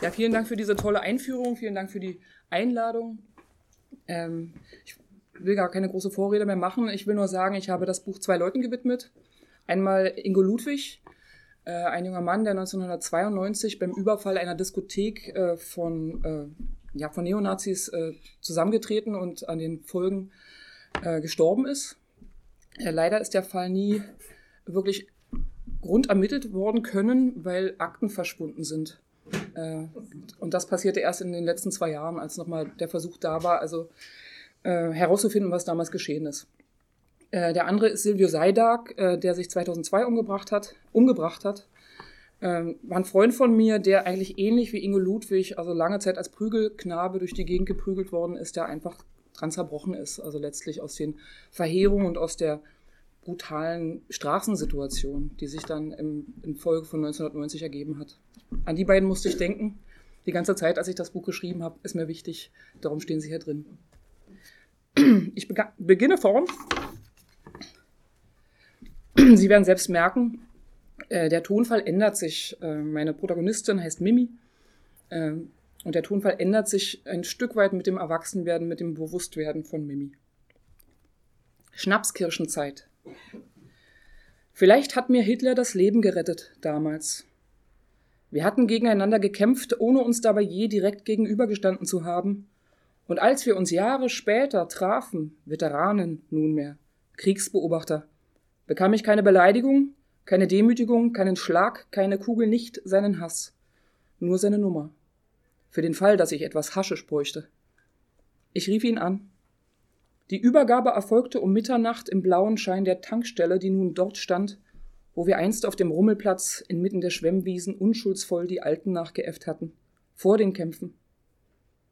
Ja, vielen Dank für diese tolle Einführung, vielen Dank für die Einladung. Ähm, ich will gar keine große Vorrede mehr machen. Ich will nur sagen, ich habe das Buch zwei Leuten gewidmet. Einmal Ingo Ludwig, äh, ein junger Mann, der 1992 beim Überfall einer Diskothek äh, von, äh, ja, von Neonazis äh, zusammengetreten und an den Folgen äh, gestorben ist. Äh, leider ist der Fall nie wirklich grundermittelt worden können, weil Akten verschwunden sind. und das passierte erst in den letzten zwei Jahren, als nochmal der Versuch da war, also herauszufinden, was damals geschehen ist. Äh, der andere ist Silvio Seidag, äh, der sich 2002 umgebracht hat. Umgebracht hat. War ein Freund von mir, der eigentlich ähnlich wie Ingo Ludwig, also lange Zeit als Prügelknabe durch die Gegend geprügelt worden ist, der einfach dran zerbrochen ist. Also letztlich aus den Verheerungen und aus der brutalen Straßensituation, die sich dann im, in Folge von 1990 ergeben hat. An die beiden musste ich denken. Die ganze Zeit, als ich das Buch geschrieben habe, ist mir wichtig. Darum stehen sie hier drin. Ich beginne vorn Sie werden selbst merken, äh, der Tonfall ändert sich. Äh, meine Protagonistin heißt Mimi. Äh, und der Tonfall ändert sich ein Stück weit mit dem Erwachsenwerden, mit dem Bewusstwerden von Mimi. Schnapskirschenzeit. Vielleicht hat mir Hitler das Leben gerettet damals. Wir hatten gegeneinander gekämpft, ohne uns dabei je direkt gegenübergestanden zu haben. Und als wir uns Jahre später trafen, Veteranen nunmehr, Kriegsbeobachter, bekam ich keine Beleidigung, keine Demütigung, keinen Schlag, keine Kugel, nicht seinen Hass, nur seine Nummer. Für den Fall, dass ich etwas Haschisch bräuchte. Ich rief ihn an. Die Übergabe erfolgte um Mitternacht im blauen Schein der Tankstelle, die nun dort stand, wo wir einst auf dem Rummelplatz inmitten der Schwemmwiesen unschuldsvoll die Alten nachgeäfft hatten, vor den Kämpfen.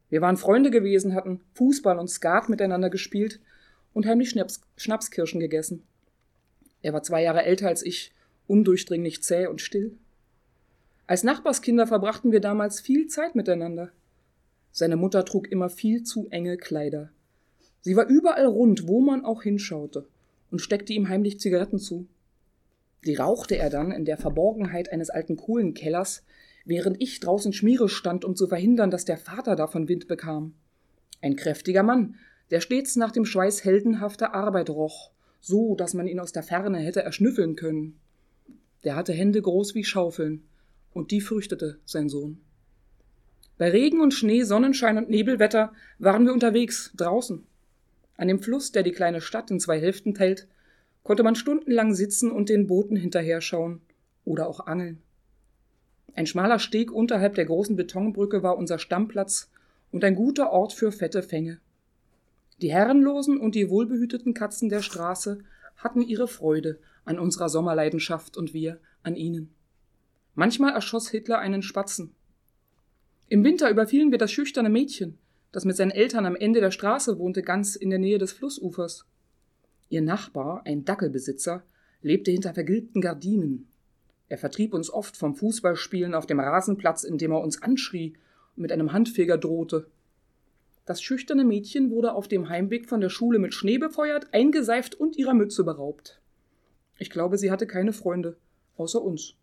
Wir waren Freunde gewesen, hatten Fußball und Skat miteinander gespielt und heimlich Schnaps Schnapskirschen gegessen. Er war zwei Jahre älter als ich, undurchdringlich zäh und still. Als Nachbarskinder verbrachten wir damals viel Zeit miteinander. Seine Mutter trug immer viel zu enge Kleider. Sie war überall rund, wo man auch hinschaute, und steckte ihm heimlich Zigaretten zu. Die rauchte er dann in der Verborgenheit eines alten Kohlenkellers, während ich draußen Schmiere stand, um zu verhindern, dass der Vater davon Wind bekam. Ein kräftiger Mann, der stets nach dem Schweiß heldenhafter Arbeit roch so dass man ihn aus der Ferne hätte erschnüffeln können. Der hatte Hände groß wie Schaufeln, und die fürchtete sein Sohn. Bei Regen und Schnee, Sonnenschein und Nebelwetter waren wir unterwegs, draußen. An dem Fluss, der die kleine Stadt in zwei Hälften teilt, konnte man stundenlang sitzen und den Booten hinterher schauen oder auch angeln. Ein schmaler Steg unterhalb der großen Betonbrücke war unser Stammplatz und ein guter Ort für fette Fänge. Die herrenlosen und die wohlbehüteten Katzen der Straße hatten ihre Freude an unserer Sommerleidenschaft und wir an ihnen. Manchmal erschoss Hitler einen Spatzen. Im Winter überfielen wir das schüchterne Mädchen, das mit seinen Eltern am Ende der Straße wohnte, ganz in der Nähe des Flussufers. Ihr Nachbar, ein Dackelbesitzer, lebte hinter vergilbten Gardinen. Er vertrieb uns oft vom Fußballspielen auf dem Rasenplatz, indem er uns anschrie und mit einem Handfeger drohte. Das schüchterne Mädchen wurde auf dem Heimweg von der Schule mit Schnee befeuert, eingeseift und ihrer Mütze beraubt. Ich glaube, sie hatte keine Freunde, außer uns.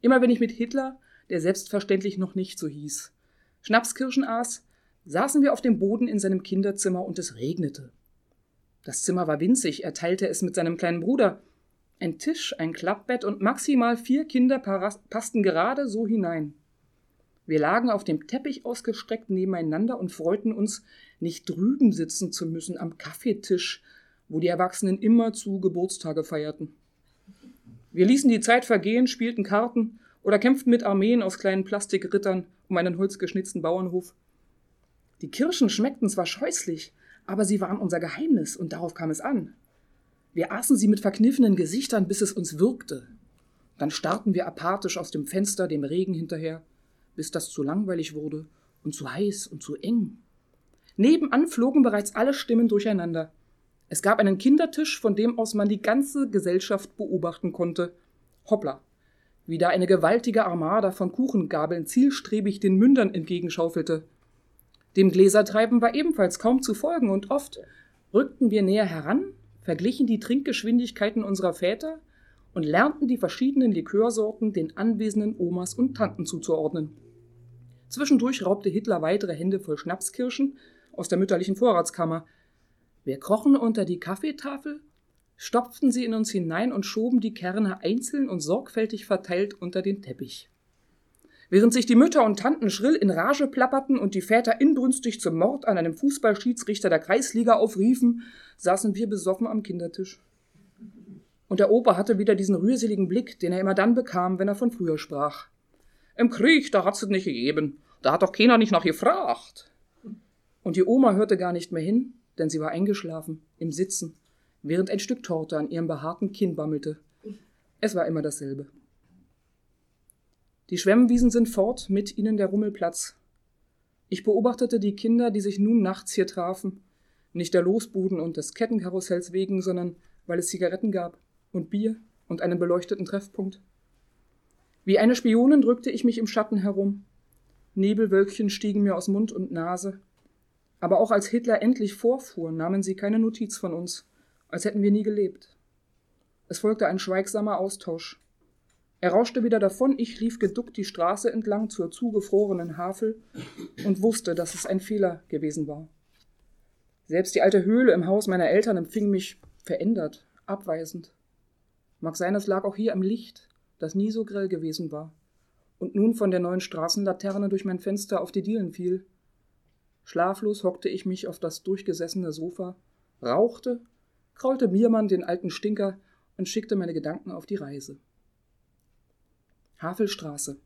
Immer wenn ich mit Hitler, der selbstverständlich noch nicht so hieß, Schnapskirschen aß, saßen wir auf dem Boden in seinem Kinderzimmer und es regnete. Das Zimmer war winzig, er teilte es mit seinem kleinen Bruder. Ein Tisch, ein Klappbett und maximal vier Kinder passten gerade so hinein. Wir lagen auf dem Teppich ausgestreckt nebeneinander und freuten uns, nicht drüben sitzen zu müssen am Kaffeetisch, wo die Erwachsenen immer zu Geburtstage feierten. Wir ließen die Zeit vergehen, spielten Karten oder kämpften mit Armeen aus kleinen Plastikrittern um einen holzgeschnitzten Bauernhof. Die Kirschen schmeckten zwar scheußlich, aber sie waren unser Geheimnis und darauf kam es an. Wir aßen sie mit verkniffenen Gesichtern, bis es uns wirkte. Dann starrten wir apathisch aus dem Fenster dem Regen hinterher bis das zu langweilig wurde und zu heiß und zu eng. Nebenan flogen bereits alle Stimmen durcheinander. Es gab einen Kindertisch, von dem aus man die ganze Gesellschaft beobachten konnte. Hoppla, wie da eine gewaltige Armada von Kuchengabeln zielstrebig den Mündern entgegenschaufelte. Dem Gläsertreiben war ebenfalls kaum zu folgen, und oft rückten wir näher heran, verglichen die Trinkgeschwindigkeiten unserer Väter und lernten die verschiedenen Likörsorten den anwesenden Omas und Tanten zuzuordnen. Zwischendurch raubte Hitler weitere Hände voll Schnapskirschen aus der mütterlichen Vorratskammer. Wir krochen unter die Kaffeetafel, stopften sie in uns hinein und schoben die Kerne einzeln und sorgfältig verteilt unter den Teppich. Während sich die Mütter und Tanten schrill in Rage plapperten und die Väter inbrünstig zum Mord an einem Fußballschiedsrichter der Kreisliga aufriefen, saßen wir besoffen am Kindertisch. Und der Opa hatte wieder diesen rührseligen Blick, den er immer dann bekam, wenn er von früher sprach. Im Krieg, da hat's es nicht gegeben. Da hat doch keiner nicht nach gefragt. Und die Oma hörte gar nicht mehr hin, denn sie war eingeschlafen, im Sitzen, während ein Stück Torte an ihrem behaarten Kinn bammelte. Es war immer dasselbe. Die Schwemmwiesen sind fort, mit ihnen der Rummelplatz. Ich beobachtete die Kinder, die sich nun nachts hier trafen, nicht der Losbuden und des Kettenkarussells wegen, sondern weil es Zigaretten gab und Bier und einen beleuchteten Treffpunkt. Wie eine Spionin drückte ich mich im Schatten herum. Nebelwölkchen stiegen mir aus Mund und Nase. Aber auch als Hitler endlich vorfuhr, nahmen sie keine Notiz von uns, als hätten wir nie gelebt. Es folgte ein schweigsamer Austausch. Er rauschte wieder davon, ich lief geduckt die Straße entlang zur zugefrorenen Havel und wusste, dass es ein Fehler gewesen war. Selbst die alte Höhle im Haus meiner Eltern empfing mich verändert, abweisend. Mag sein, es lag auch hier am Licht, das nie so grell gewesen war und nun von der neuen Straßenlaterne durch mein Fenster auf die Dielen fiel. Schlaflos hockte ich mich auf das durchgesessene Sofa, rauchte, kraulte Biermann den alten Stinker und schickte meine Gedanken auf die Reise. Havelstraße.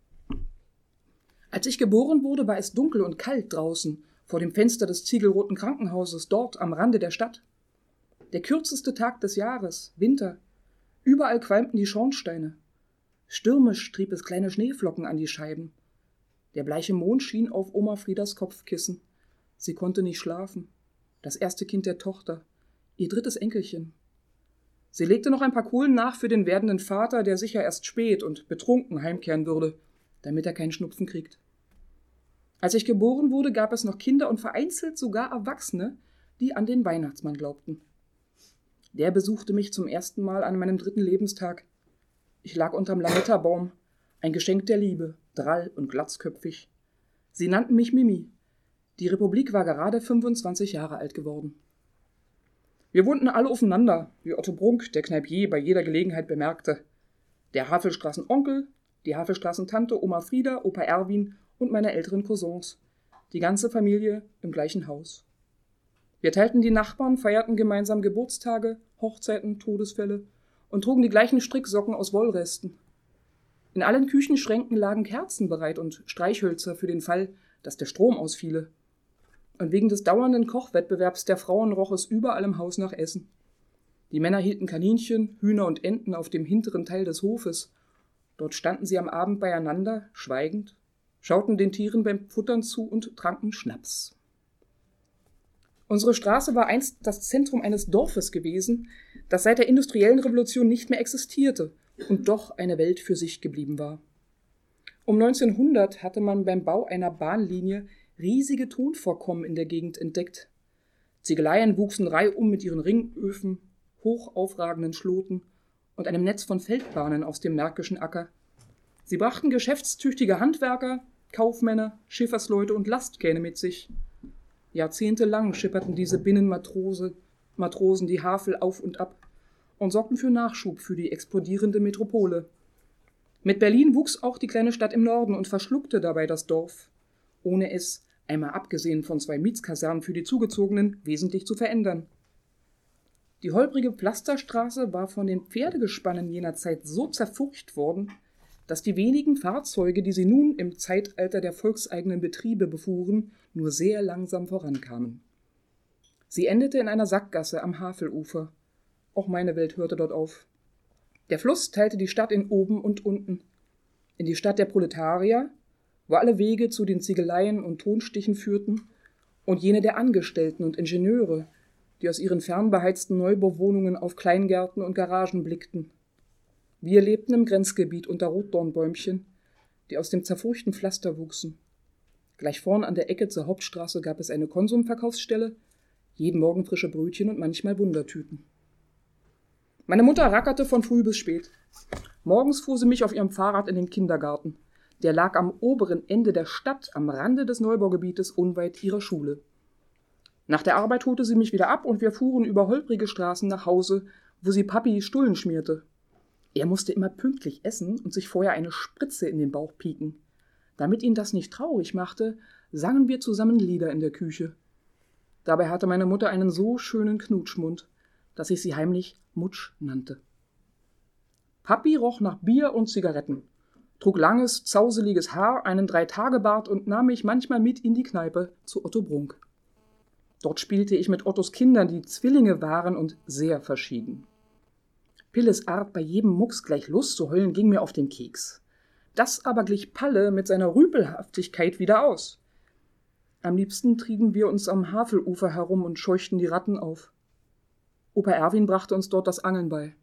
Als ich geboren wurde, war es dunkel und kalt draußen, vor dem Fenster des ziegelroten Krankenhauses, dort am Rande der Stadt. Der kürzeste Tag des Jahres, Winter. Überall qualmten die Schornsteine. Stürmisch trieb es kleine Schneeflocken an die Scheiben. Der bleiche Mond schien auf Oma Friedas Kopfkissen. Sie konnte nicht schlafen. Das erste Kind der Tochter, ihr drittes Enkelchen. Sie legte noch ein paar Kohlen nach für den werdenden Vater, der sicher erst spät und betrunken heimkehren würde, damit er keinen Schnupfen kriegt. Als ich geboren wurde, gab es noch Kinder und vereinzelt sogar Erwachsene, die an den Weihnachtsmann glaubten. Der besuchte mich zum ersten Mal an meinem dritten Lebenstag. Ich lag unterm Lametta-Baum, ein Geschenk der Liebe, drall und glatzköpfig. Sie nannten mich Mimi. Die Republik war gerade 25 Jahre alt geworden. Wir wohnten alle aufeinander, wie Otto Brunk, der Kneipier, bei jeder Gelegenheit bemerkte. Der Havelstraßen-Onkel, die Havelstraßen-Tante, Oma Frieda, Opa Erwin und meine älteren Cousins. Die ganze Familie im gleichen Haus. Wir teilten die Nachbarn, feierten gemeinsam Geburtstage, Hochzeiten, Todesfälle und trugen die gleichen Stricksocken aus Wollresten. In allen Küchenschränken lagen Kerzen bereit und Streichhölzer für den Fall, dass der Strom ausfiele. Und wegen des dauernden Kochwettbewerbs der Frauen roch es überall im Haus nach Essen. Die Männer hielten Kaninchen, Hühner und Enten auf dem hinteren Teil des Hofes. Dort standen sie am Abend beieinander, schweigend, schauten den Tieren beim Futtern zu und tranken Schnaps. Unsere Straße war einst das Zentrum eines Dorfes gewesen, das seit der industriellen Revolution nicht mehr existierte und doch eine Welt für sich geblieben war. Um 1900 hatte man beim Bau einer Bahnlinie riesige Tonvorkommen in der Gegend entdeckt. Ziegeleien wuchsen reihum mit ihren Ringöfen, hoch aufragenden Schloten und einem Netz von Feldbahnen aus dem märkischen Acker. Sie brachten geschäftstüchtige Handwerker, Kaufmänner, Schiffersleute und Lastkähne mit sich. Jahrzehntelang schipperten diese Binnenmatrose, Matrosen die Havel auf und ab und sorgten für Nachschub für die explodierende Metropole. Mit Berlin wuchs auch die kleine Stadt im Norden und verschluckte dabei das Dorf, ohne es einmal abgesehen von zwei Mietskasernen für die Zugezogenen, wesentlich zu verändern. Die holprige Pflasterstraße war von den Pferdegespannen jener Zeit so zerfurcht worden, dass die wenigen Fahrzeuge, die sie nun im Zeitalter der volkseigenen Betriebe befuhren, nur sehr langsam vorankamen. Sie endete in einer Sackgasse am Havelufer. Auch meine Welt hörte dort auf. Der Fluss teilte die Stadt in oben und unten. In die Stadt der Proletarier, wo alle Wege zu den Ziegeleien und Tonstichen führten, und jene der Angestellten und Ingenieure, die aus ihren fernbeheizten Neubauwohnungen auf Kleingärten und Garagen blickten. Wir lebten im Grenzgebiet unter Rotdornbäumchen, die aus dem zerfurchten Pflaster wuchsen. Gleich vorn an der Ecke zur Hauptstraße gab es eine Konsumverkaufsstelle, jeden Morgen frische Brötchen und manchmal Wundertüten. Meine Mutter rackerte von früh bis spät. Morgens fuhr sie mich auf ihrem Fahrrad in den Kindergarten. Der lag am oberen Ende der Stadt, am Rande des Neubaugebietes unweit ihrer Schule. Nach der Arbeit holte sie mich wieder ab und wir fuhren über holprige Straßen nach Hause, wo sie Papi Stullen schmierte. Er musste immer pünktlich essen und sich vorher eine Spritze in den Bauch pieken. Damit ihn das nicht traurig machte, sangen wir zusammen Lieder in der Küche. Dabei hatte meine Mutter einen so schönen Knutschmund, dass ich sie heimlich Mutsch nannte. Papi roch nach Bier und Zigaretten, trug langes, zauseliges Haar, einen Dreitagebart und nahm mich manchmal mit in die Kneipe zu Otto Brunk. Dort spielte ich mit Ottos Kindern, die Zwillinge waren und sehr verschieden. Pilles Art, bei jedem Mucks gleich Lust zu heulen, ging mir auf den Keks. Das aber glich Palle mit seiner Rüpelhaftigkeit wieder aus. Am liebsten trieben wir uns am Havelufer herum und scheuchten die Ratten auf. Opa Erwin brachte uns dort das Angeln bei.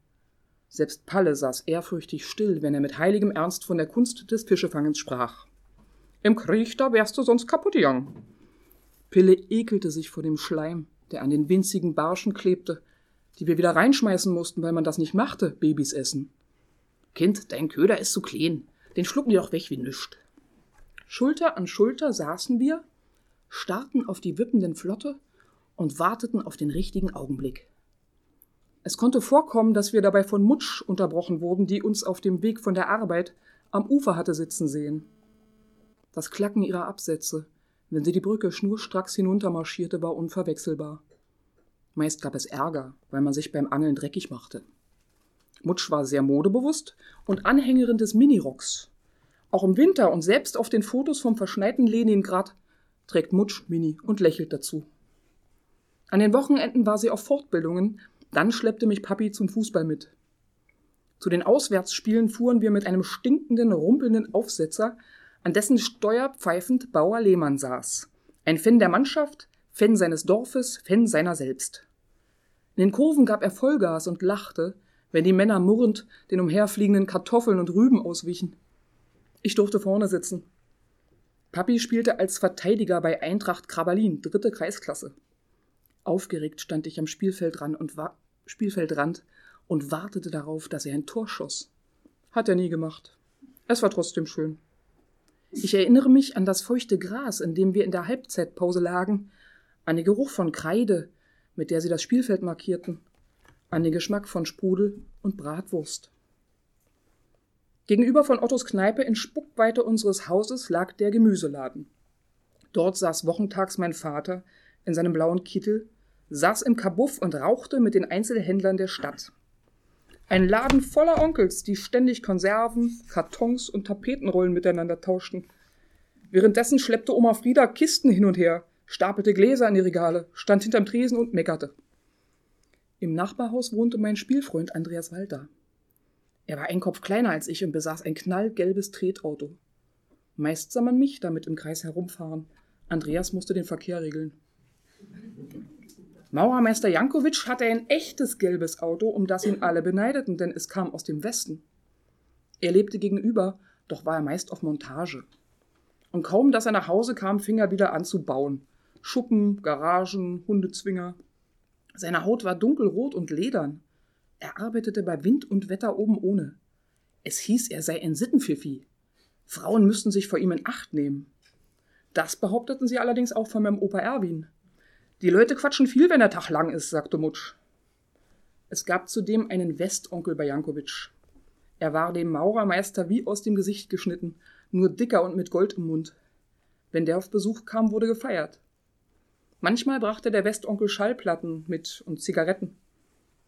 Selbst Palle saß ehrfürchtig still, wenn er mit heiligem Ernst von der Kunst des Fischefangens sprach. Im Krieg, da wärst du sonst kaputt gegangen. Pille ekelte sich vor dem Schleim, der an den winzigen Barschen klebte, die wir wieder reinschmeißen mussten, weil man das nicht machte, Babys essen. Kind, dein Köder ist zu klein, den schlucken die doch weg wie nüscht. Schulter an Schulter saßen wir, starrten auf die wippenden Flotte und warteten auf den richtigen Augenblick. Es konnte vorkommen, dass wir dabei von Mutsch unterbrochen wurden, die uns auf dem Weg von der Arbeit am Ufer hatte sitzen sehen. Das Klacken ihrer Absätze, wenn sie die Brücke schnurstracks hinuntermarschierte, war unverwechselbar. Meist gab es Ärger, weil man sich beim Angeln dreckig machte. Mutsch war sehr modebewusst und Anhängerin des Minirocks. Auch im Winter und selbst auf den Fotos vom verschneiten Leningrad trägt Mutsch Mini und lächelt dazu. An den Wochenenden war sie auf Fortbildungen dann schleppte mich Papi zum Fußball mit. Zu den Auswärtsspielen fuhren wir mit einem stinkenden, rumpelnden Aufsetzer, an dessen Steuer pfeifend Bauer Lehmann saß. Ein Fan der Mannschaft, Fan seines Dorfes, Fan seiner selbst. In den Kurven gab er Vollgas und lachte, wenn die Männer murrend den umherfliegenden Kartoffeln und Rüben auswichen. Ich durfte vorne sitzen. Papi spielte als Verteidiger bei Eintracht Krabalin, dritte Kreisklasse. Aufgeregt stand ich am Spielfeldrand und, wa Spielfeldrand und wartete darauf, dass er ein Tor schoss. Hat er nie gemacht. Es war trotzdem schön. Ich erinnere mich an das feuchte Gras, in dem wir in der Halbzeitpause lagen, an den Geruch von Kreide, mit der sie das Spielfeld markierten, an den Geschmack von Sprudel und Bratwurst. Gegenüber von Ottos Kneipe in Spuckweite unseres Hauses lag der Gemüseladen. Dort saß wochentags mein Vater in seinem blauen Kittel saß im Kabuff und rauchte mit den Einzelhändlern der Stadt. Ein Laden voller Onkels, die ständig Konserven, Kartons und Tapetenrollen miteinander tauschten. Währenddessen schleppte Oma Frieda Kisten hin und her, stapelte Gläser in die Regale, stand hinterm Tresen und meckerte. Im Nachbarhaus wohnte mein Spielfreund Andreas Walter. Er war ein Kopf kleiner als ich und besaß ein knallgelbes Tretauto. Meist sah man mich damit im Kreis herumfahren. Andreas musste den Verkehr regeln. Mauermeister Jankovic hatte ein echtes gelbes Auto, um das ihn alle beneideten, denn es kam aus dem Westen. Er lebte gegenüber, doch war er meist auf Montage. Und kaum, dass er nach Hause kam, fing er wieder an zu bauen. Schuppen, Garagen, Hundezwinger. Seine Haut war dunkelrot und ledern. Er arbeitete bei Wind und Wetter oben ohne. Es hieß, er sei ein Sittenpfiffi. Frauen müssten sich vor ihm in Acht nehmen. Das behaupteten sie allerdings auch von meinem Opa Erwin. Die Leute quatschen viel, wenn der Tag lang ist, sagte Mutsch. Es gab zudem einen Westonkel bei Jankowitsch. Er war dem Maurermeister wie aus dem Gesicht geschnitten, nur dicker und mit Gold im Mund. Wenn der auf Besuch kam, wurde gefeiert. Manchmal brachte der Westonkel Schallplatten mit und Zigaretten.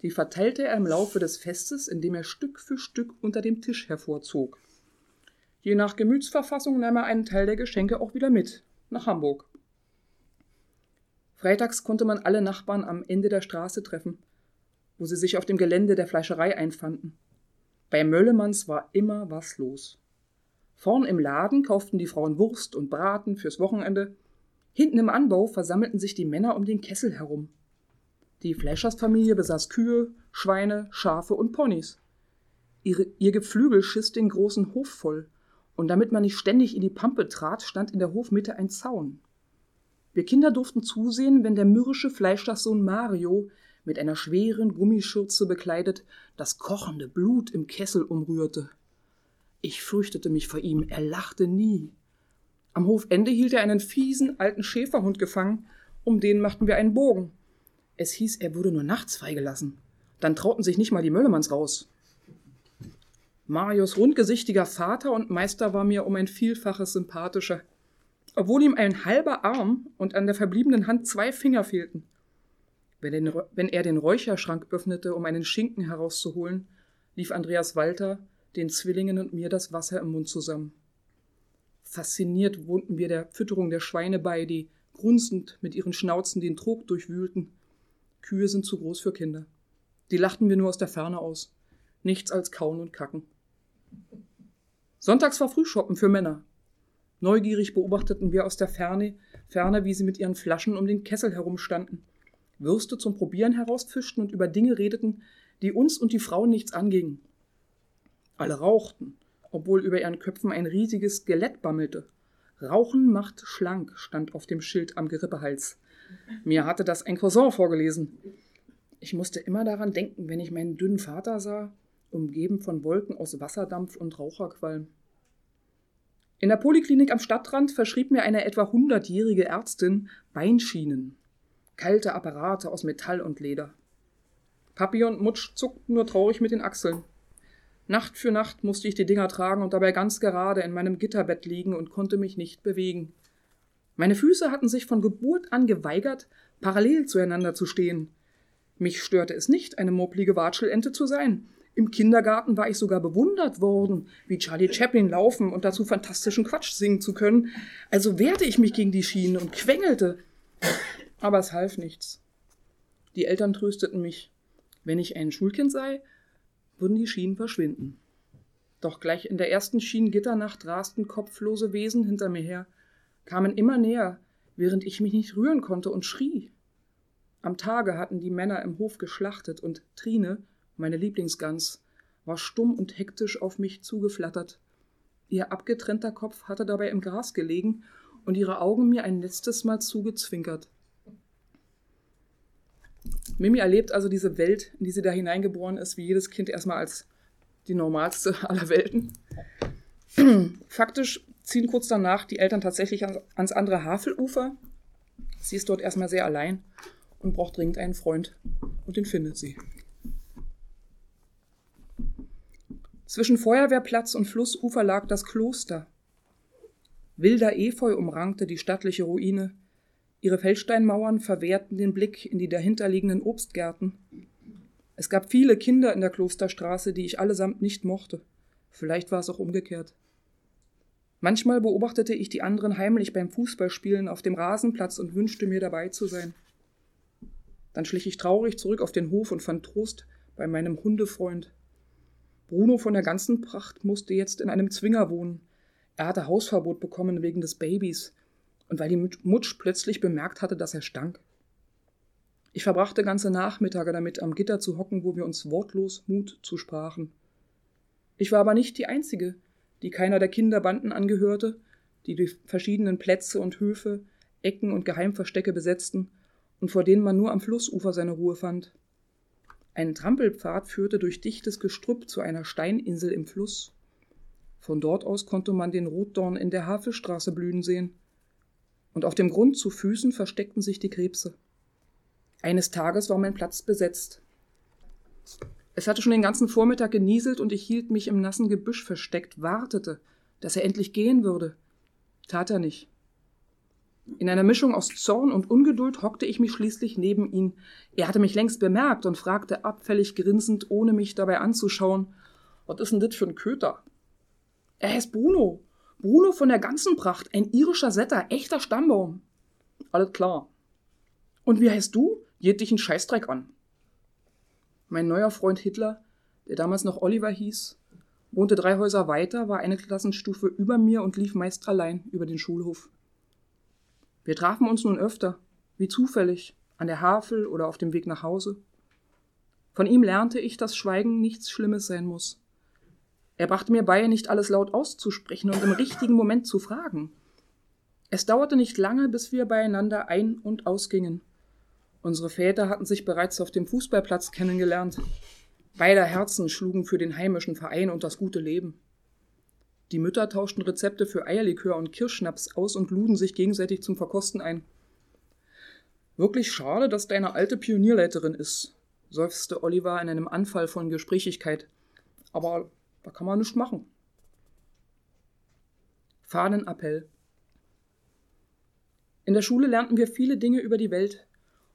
Die verteilte er im Laufe des Festes, indem er Stück für Stück unter dem Tisch hervorzog. Je nach Gemütsverfassung nahm er einen Teil der Geschenke auch wieder mit, nach Hamburg. Freitags konnte man alle Nachbarn am Ende der Straße treffen, wo sie sich auf dem Gelände der Fleischerei einfanden. Bei Möllemanns war immer was los. Vorn im Laden kauften die Frauen Wurst und Braten fürs Wochenende. Hinten im Anbau versammelten sich die Männer um den Kessel herum. Die Fleischersfamilie besaß Kühe, Schweine, Schafe und Ponys. Ihre, ihr Geflügel schiss den großen Hof voll, und damit man nicht ständig in die Pampe trat, stand in der Hofmitte ein Zaun. Wir Kinder durften zusehen, wenn der mürrische Fleischlachsohn Mario mit einer schweren Gummischürze bekleidet, das kochende Blut im Kessel umrührte. Ich fürchtete mich vor ihm, er lachte nie. Am Hofende hielt er einen fiesen alten Schäferhund gefangen, um den machten wir einen Bogen. Es hieß, er wurde nur nachts freigelassen. Dann trauten sich nicht mal die Möllemanns raus. Marius rundgesichtiger Vater und Meister war mir um ein Vielfaches sympathischer, obwohl ihm ein halber Arm und an der verbliebenen Hand zwei Finger fehlten. Wenn, er den Räucherschrank öffnete, um einen Schinken herauszuholen, lief Andreas Walter den Zwillingen und mir das Wasser im Mund zusammen. Fasziniert wohnten wir der Fütterung der Schweine bei, die grunzend mit ihren Schnauzen den Trog durchwühlten. Kühe sind zu groß für Kinder. Die lachten wir nur aus der Ferne aus. Nichts als kauen und kacken. Sonntags war Frühschoppen für Männer. Neugierig beobachteten wir aus der Ferne, Ferne, wie sie mit ihren Flaschen um den Kessel herumstanden, Würste zum Probieren herausfischten und über Dinge redeten, die uns und die Frauen nichts angingen. Alle rauchten, obwohl über ihren Köpfen ein riesiges Skelett bammelte. Rauchen macht schlank, stand auf dem Schild am Gerippehals. Mir hatte das ein Cousin vorgelesen. Ich musste immer daran denken, wenn ich meinen dünnen Vater sah, umgeben von Wolken aus Wasserdampf und Raucherqualm. In der Poliklinik am Stadtrand verschrieb mir eine etwa hundertjährige Ärztin Beinschienen, kalte Apparate aus Metall und Leder. Papi und Mutsch zuckten nur traurig mit den Achseln. Nacht für Nacht musste ich die Dinger tragen und dabei ganz gerade in meinem Gitterbett liegen und konnte mich nicht bewegen. Meine Füße hatten sich von Geburt an geweigert, parallel zueinander zu stehen. Mich störte es nicht, eine moppelige Watschelente zu sein. Im Kindergarten war ich sogar bewundert worden, wie Charlie Chaplin laufen und dazu fantastischen Quatsch singen zu können. Also wehrte ich mich gegen die Schienen und quengelte. Aber es half nichts. Die Eltern trösteten mich. Wenn ich ein Schulkind sei, würden die Schienen verschwinden. Doch gleich in der ersten Schienengitternacht rasten kopflose Wesen hinter mir her, kamen immer näher, während ich mich nicht rühren konnte und schrie. Am Tage hatten die Männer im Hof geschlachtet und Trine, meine Lieblingsgans, war stumm und hektisch auf mich zugeflattert. Ihr abgetrennter Kopf hatte dabei im Gras gelegen und ihre Augen mir ein letztes Mal zugezwinkert. Mimi erlebt also diese Welt, in die sie da hineingeboren ist, wie jedes Kind erstmal als die normalste aller Welten. Faktisch ziehen kurz danach die Eltern tatsächlich ans andere Havelufer. Sie ist dort erstmal sehr allein und braucht dringend einen Freund und den findet sie. Zwischen Feuerwehrplatz und Flussufer lag das Kloster. Wilder Efeu umrankte die stattliche Ruine. Ihre Feldsteinmauern verwehrten den Blick in die dahinterliegenden Obstgärten. Es gab viele Kinder in der Klosterstraße, die ich allesamt nicht mochte. Vielleicht war es auch umgekehrt. Manchmal beobachtete ich die anderen heimlich beim Fußballspielen auf dem Rasenplatz und wünschte mir dabei zu sein. Dann schlich ich traurig zurück auf den Hof und fand Trost bei meinem Hundefreund. Bruno von der ganzen Pracht musste jetzt in einem Zwinger wohnen. Er hatte Hausverbot bekommen wegen des Babys und weil die Mutsch plötzlich bemerkt hatte, dass er stank. Ich verbrachte ganze Nachmittage damit, am Gitter zu hocken, wo wir uns wortlos Mut zusprachen. Ich war aber nicht die Einzige, die keiner der Kinderbanden angehörte, die die verschiedenen Plätze und Höfe, Ecken und Geheimverstecke besetzten und vor denen man nur am Flussufer seine Ruhe fand. Ein Trampelpfad führte durch dichtes Gestrüpp zu einer Steininsel im Fluss. Von dort aus konnte man den Rotdorn in der Havelstraße blühen sehen. Und auf dem Grund zu Füßen versteckten sich die Krebse. Eines Tages war mein Platz besetzt. Es hatte schon den ganzen Vormittag genieselt und ich hielt mich im nassen Gebüsch versteckt, wartete, dass er endlich gehen würde. Tat er nicht. In einer Mischung aus Zorn und Ungeduld hockte ich mich schließlich neben ihn. Er hatte mich längst bemerkt und fragte abfällig grinsend, ohne mich dabei anzuschauen, was ist denn das für ein Köter? Er heißt Bruno. Bruno von der ganzen Pracht, ein irischer Setter, echter Stammbaum. Alles klar. Und wie heißt du? Jed dich ein Scheißdreck an. Mein neuer Freund Hitler, der damals noch Oliver hieß, wohnte drei Häuser weiter, war eine Klassenstufe über mir und lief meist allein über den Schulhof. Wir trafen uns nun öfter, wie zufällig, an der Havel oder auf dem Weg nach Hause. Von ihm lernte ich, dass Schweigen nichts Schlimmes sein muss. Er brachte mir bei, nicht alles laut auszusprechen und im richtigen Moment zu fragen. Es dauerte nicht lange, bis wir beieinander ein- und ausgingen. Unsere Väter hatten sich bereits auf dem Fußballplatz kennengelernt. Beider Herzen schlugen für den heimischen Verein und das gute Leben. Die Mütter tauschten Rezepte für Eierlikör und Kirschschnaps aus und luden sich gegenseitig zum Verkosten ein. Wirklich schade, dass deine alte Pionierleiterin ist, seufzte Oliver in einem Anfall von Gesprächigkeit. Aber da kann man nichts machen. Fahnenappell. In der Schule lernten wir viele Dinge über die Welt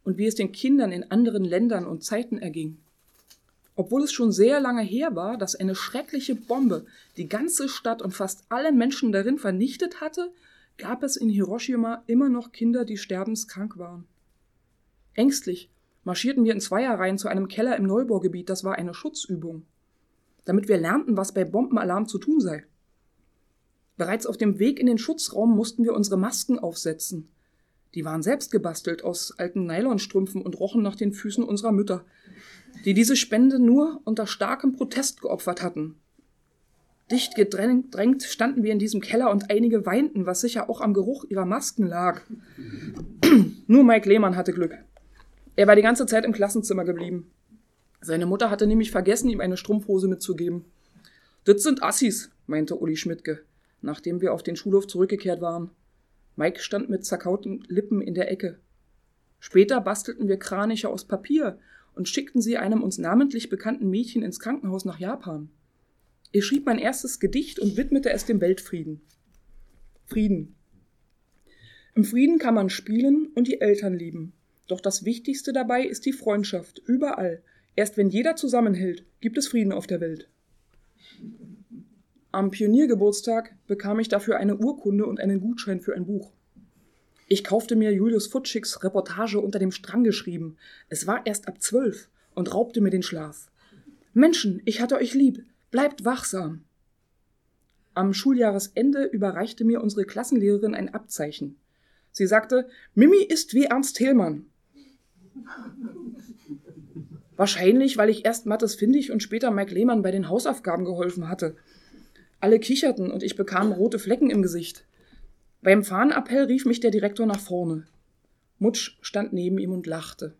und wie es den Kindern in anderen Ländern und Zeiten erging. Obwohl es schon sehr lange her war, dass eine schreckliche Bombe die ganze Stadt und fast alle Menschen darin vernichtet hatte, gab es in Hiroshima immer noch Kinder, die sterbenskrank waren. Ängstlich marschierten wir in Zweierreihen zu einem Keller im Neubaugebiet, das war eine Schutzübung, damit wir lernten, was bei Bombenalarm zu tun sei. Bereits auf dem Weg in den Schutzraum mussten wir unsere Masken aufsetzen. Die waren selbst gebastelt aus alten Nylonstrümpfen und rochen nach den Füßen unserer Mütter, die diese Spende nur unter starkem Protest geopfert hatten. Dicht gedrängt standen wir in diesem Keller und einige weinten, was sicher auch am Geruch ihrer Masken lag. nur Mike Lehmann hatte Glück. Er war die ganze Zeit im Klassenzimmer geblieben. Seine Mutter hatte nämlich vergessen, ihm eine Strumpfhose mitzugeben. Das sind Assis, meinte Uli Schmidtke, nachdem wir auf den Schulhof zurückgekehrt waren. Mike stand mit zerkauten Lippen in der Ecke. Später bastelten wir Kraniche aus Papier und schickten sie einem uns namentlich bekannten Mädchen ins Krankenhaus nach Japan. Ich schrieb mein erstes Gedicht und widmete es dem Weltfrieden. Frieden. Im Frieden kann man spielen und die Eltern lieben. Doch das Wichtigste dabei ist die Freundschaft, überall. Erst wenn jeder zusammenhält, gibt es Frieden auf der Welt. Am Pioniergeburtstag bekam ich dafür eine Urkunde und einen Gutschein für ein Buch. Ich kaufte mir Julius Futschicks Reportage unter dem Strang geschrieben. Es war erst ab zwölf und raubte mir den Schlaf. Menschen, ich hatte euch lieb, bleibt wachsam. Am Schuljahresende überreichte mir unsere Klassenlehrerin ein Abzeichen. Sie sagte, Mimi ist wie Ernst Thälmann. Wahrscheinlich, weil ich erst Mattes Findig und später Mike Lehmann bei den Hausaufgaben geholfen hatte. Alle kicherten und ich bekam rote Flecken im Gesicht. Beim Fahnenappell rief mich der Direktor nach vorne. Mutsch stand neben ihm und lachte.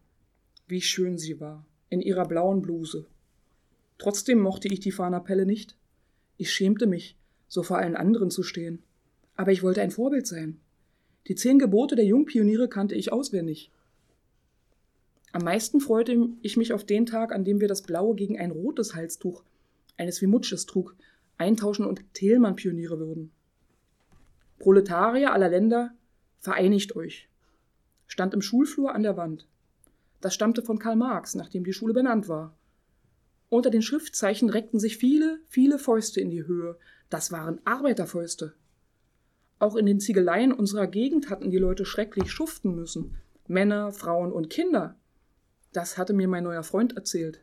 Wie schön sie war, in ihrer blauen Bluse. Trotzdem mochte ich die Fahnenappelle nicht. Ich schämte mich, so vor allen anderen zu stehen. Aber ich wollte ein Vorbild sein. Die zehn Gebote der Jungpioniere kannte ich auswendig. Am meisten freute ich mich auf den Tag, an dem wir das blaue gegen ein rotes Halstuch, eines wie Mutsches trug, eintauschen und Thälmann-Pioniere würden. Proletarier aller Länder, vereinigt euch. Stand im Schulflur an der Wand. Das stammte von Karl Marx, nachdem die Schule benannt war. Unter den Schriftzeichen reckten sich viele, viele Fäuste in die Höhe. Das waren Arbeiterfäuste. Auch in den Ziegeleien unserer Gegend hatten die Leute schrecklich schuften müssen. Männer, Frauen und Kinder. Das hatte mir mein neuer Freund erzählt.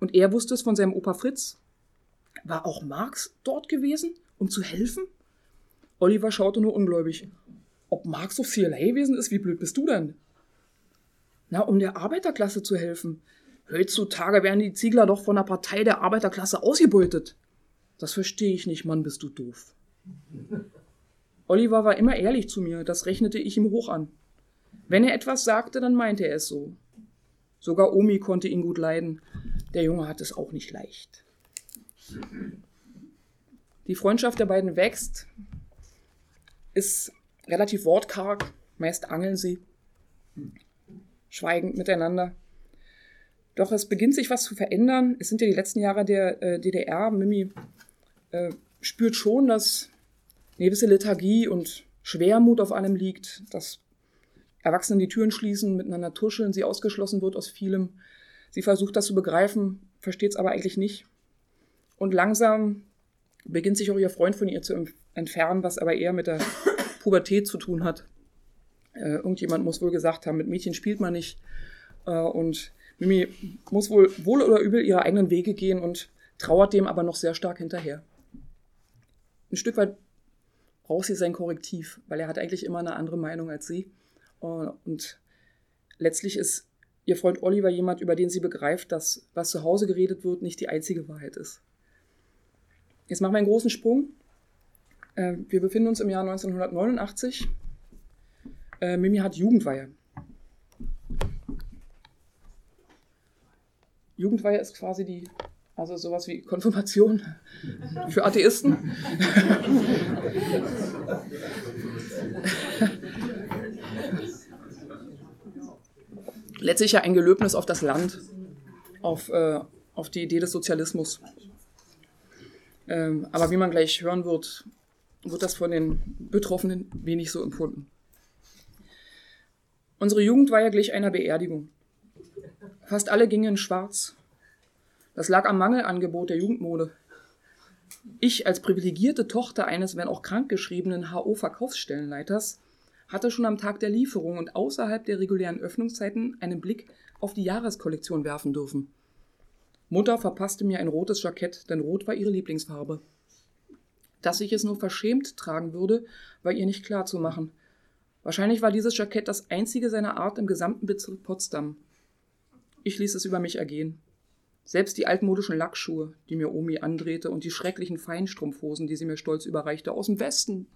Und er wusste es von seinem Opa Fritz. War auch Marx dort gewesen, um zu helfen? Oliver schaute nur ungläubig. Ob Marx so vielerlei gewesen ist, wie blöd bist du denn? Na, um der Arbeiterklasse zu helfen. Heutzutage werden die Ziegler doch von der Partei der Arbeiterklasse ausgebeutet. Das verstehe ich nicht, Mann, bist du doof. Oliver war immer ehrlich zu mir, das rechnete ich ihm hoch an. Wenn er etwas sagte, dann meinte er es so. Sogar Omi konnte ihn gut leiden. Der Junge hat es auch nicht leicht. Die Freundschaft der beiden wächst, ist relativ wortkarg, meist angeln sie, schweigend miteinander. Doch es beginnt sich was zu verändern. Es sind ja die letzten Jahre der äh, DDR. Mimi äh, spürt schon, dass eine gewisse Lethargie und Schwermut auf einem liegt, dass Erwachsene die Türen schließen, miteinander tuscheln, sie ausgeschlossen wird aus vielem. Sie versucht das zu begreifen, versteht es aber eigentlich nicht. Und langsam beginnt sich auch ihr Freund von ihr zu entfernen, was aber eher mit der Pubertät zu tun hat. Äh, irgendjemand muss wohl gesagt haben, mit Mädchen spielt man nicht. Äh, und Mimi muss wohl wohl oder übel ihre eigenen Wege gehen und trauert dem aber noch sehr stark hinterher. Ein Stück weit braucht sie sein Korrektiv, weil er hat eigentlich immer eine andere Meinung als sie. Und letztlich ist ihr Freund Oliver jemand, über den sie begreift, dass was zu Hause geredet wird, nicht die einzige Wahrheit ist. Jetzt machen wir einen großen Sprung. Äh, wir befinden uns im Jahr 1989. Äh, Mimi hat Jugendweihe. Jugendweihe ist quasi die, also sowas wie Konfirmation für Atheisten. Letztlich ja ein Gelöbnis auf das Land, auf, äh, auf die Idee des Sozialismus. Ähm, aber wie man gleich hören wird, wird das von den Betroffenen wenig so empfunden. Unsere Jugend war ja gleich einer Beerdigung. Fast alle gingen in schwarz. Das lag am Mangelangebot der Jugendmode. Ich als privilegierte Tochter eines, wenn auch krankgeschriebenen HO-Verkaufsstellenleiters hatte schon am Tag der Lieferung und außerhalb der regulären Öffnungszeiten einen Blick auf die Jahreskollektion werfen dürfen. Mutter verpasste mir ein rotes Jackett, denn rot war ihre Lieblingsfarbe. Dass ich es nur verschämt tragen würde, war ihr nicht klar zu machen. Wahrscheinlich war dieses Jackett das einzige seiner Art im gesamten Bezirk Potsdam. Ich ließ es über mich ergehen. Selbst die altmodischen Lackschuhe, die mir Omi andrehte, und die schrecklichen Feinstrumpfhosen, die sie mir stolz überreichte, aus dem Westen.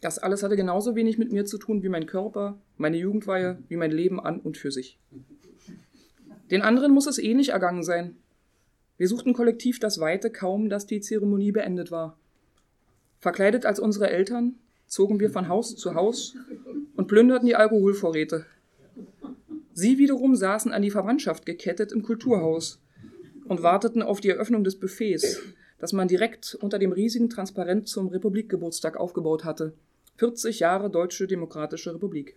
Das alles hatte genauso wenig mit mir zu tun wie mein Körper, meine Jugendweihe, wie mein Leben an und für sich. Den anderen muss es ähnlich eh ergangen sein. Wir suchten kollektiv das Weite kaum, dass die Zeremonie beendet war. Verkleidet als unsere Eltern zogen wir von Haus zu Haus und plünderten die Alkoholvorräte. Sie wiederum saßen an die Verwandtschaft gekettet im Kulturhaus und warteten auf die Eröffnung des Buffets, das man direkt unter dem riesigen Transparent zum Republikgeburtstag aufgebaut hatte. 40 Jahre Deutsche Demokratische Republik.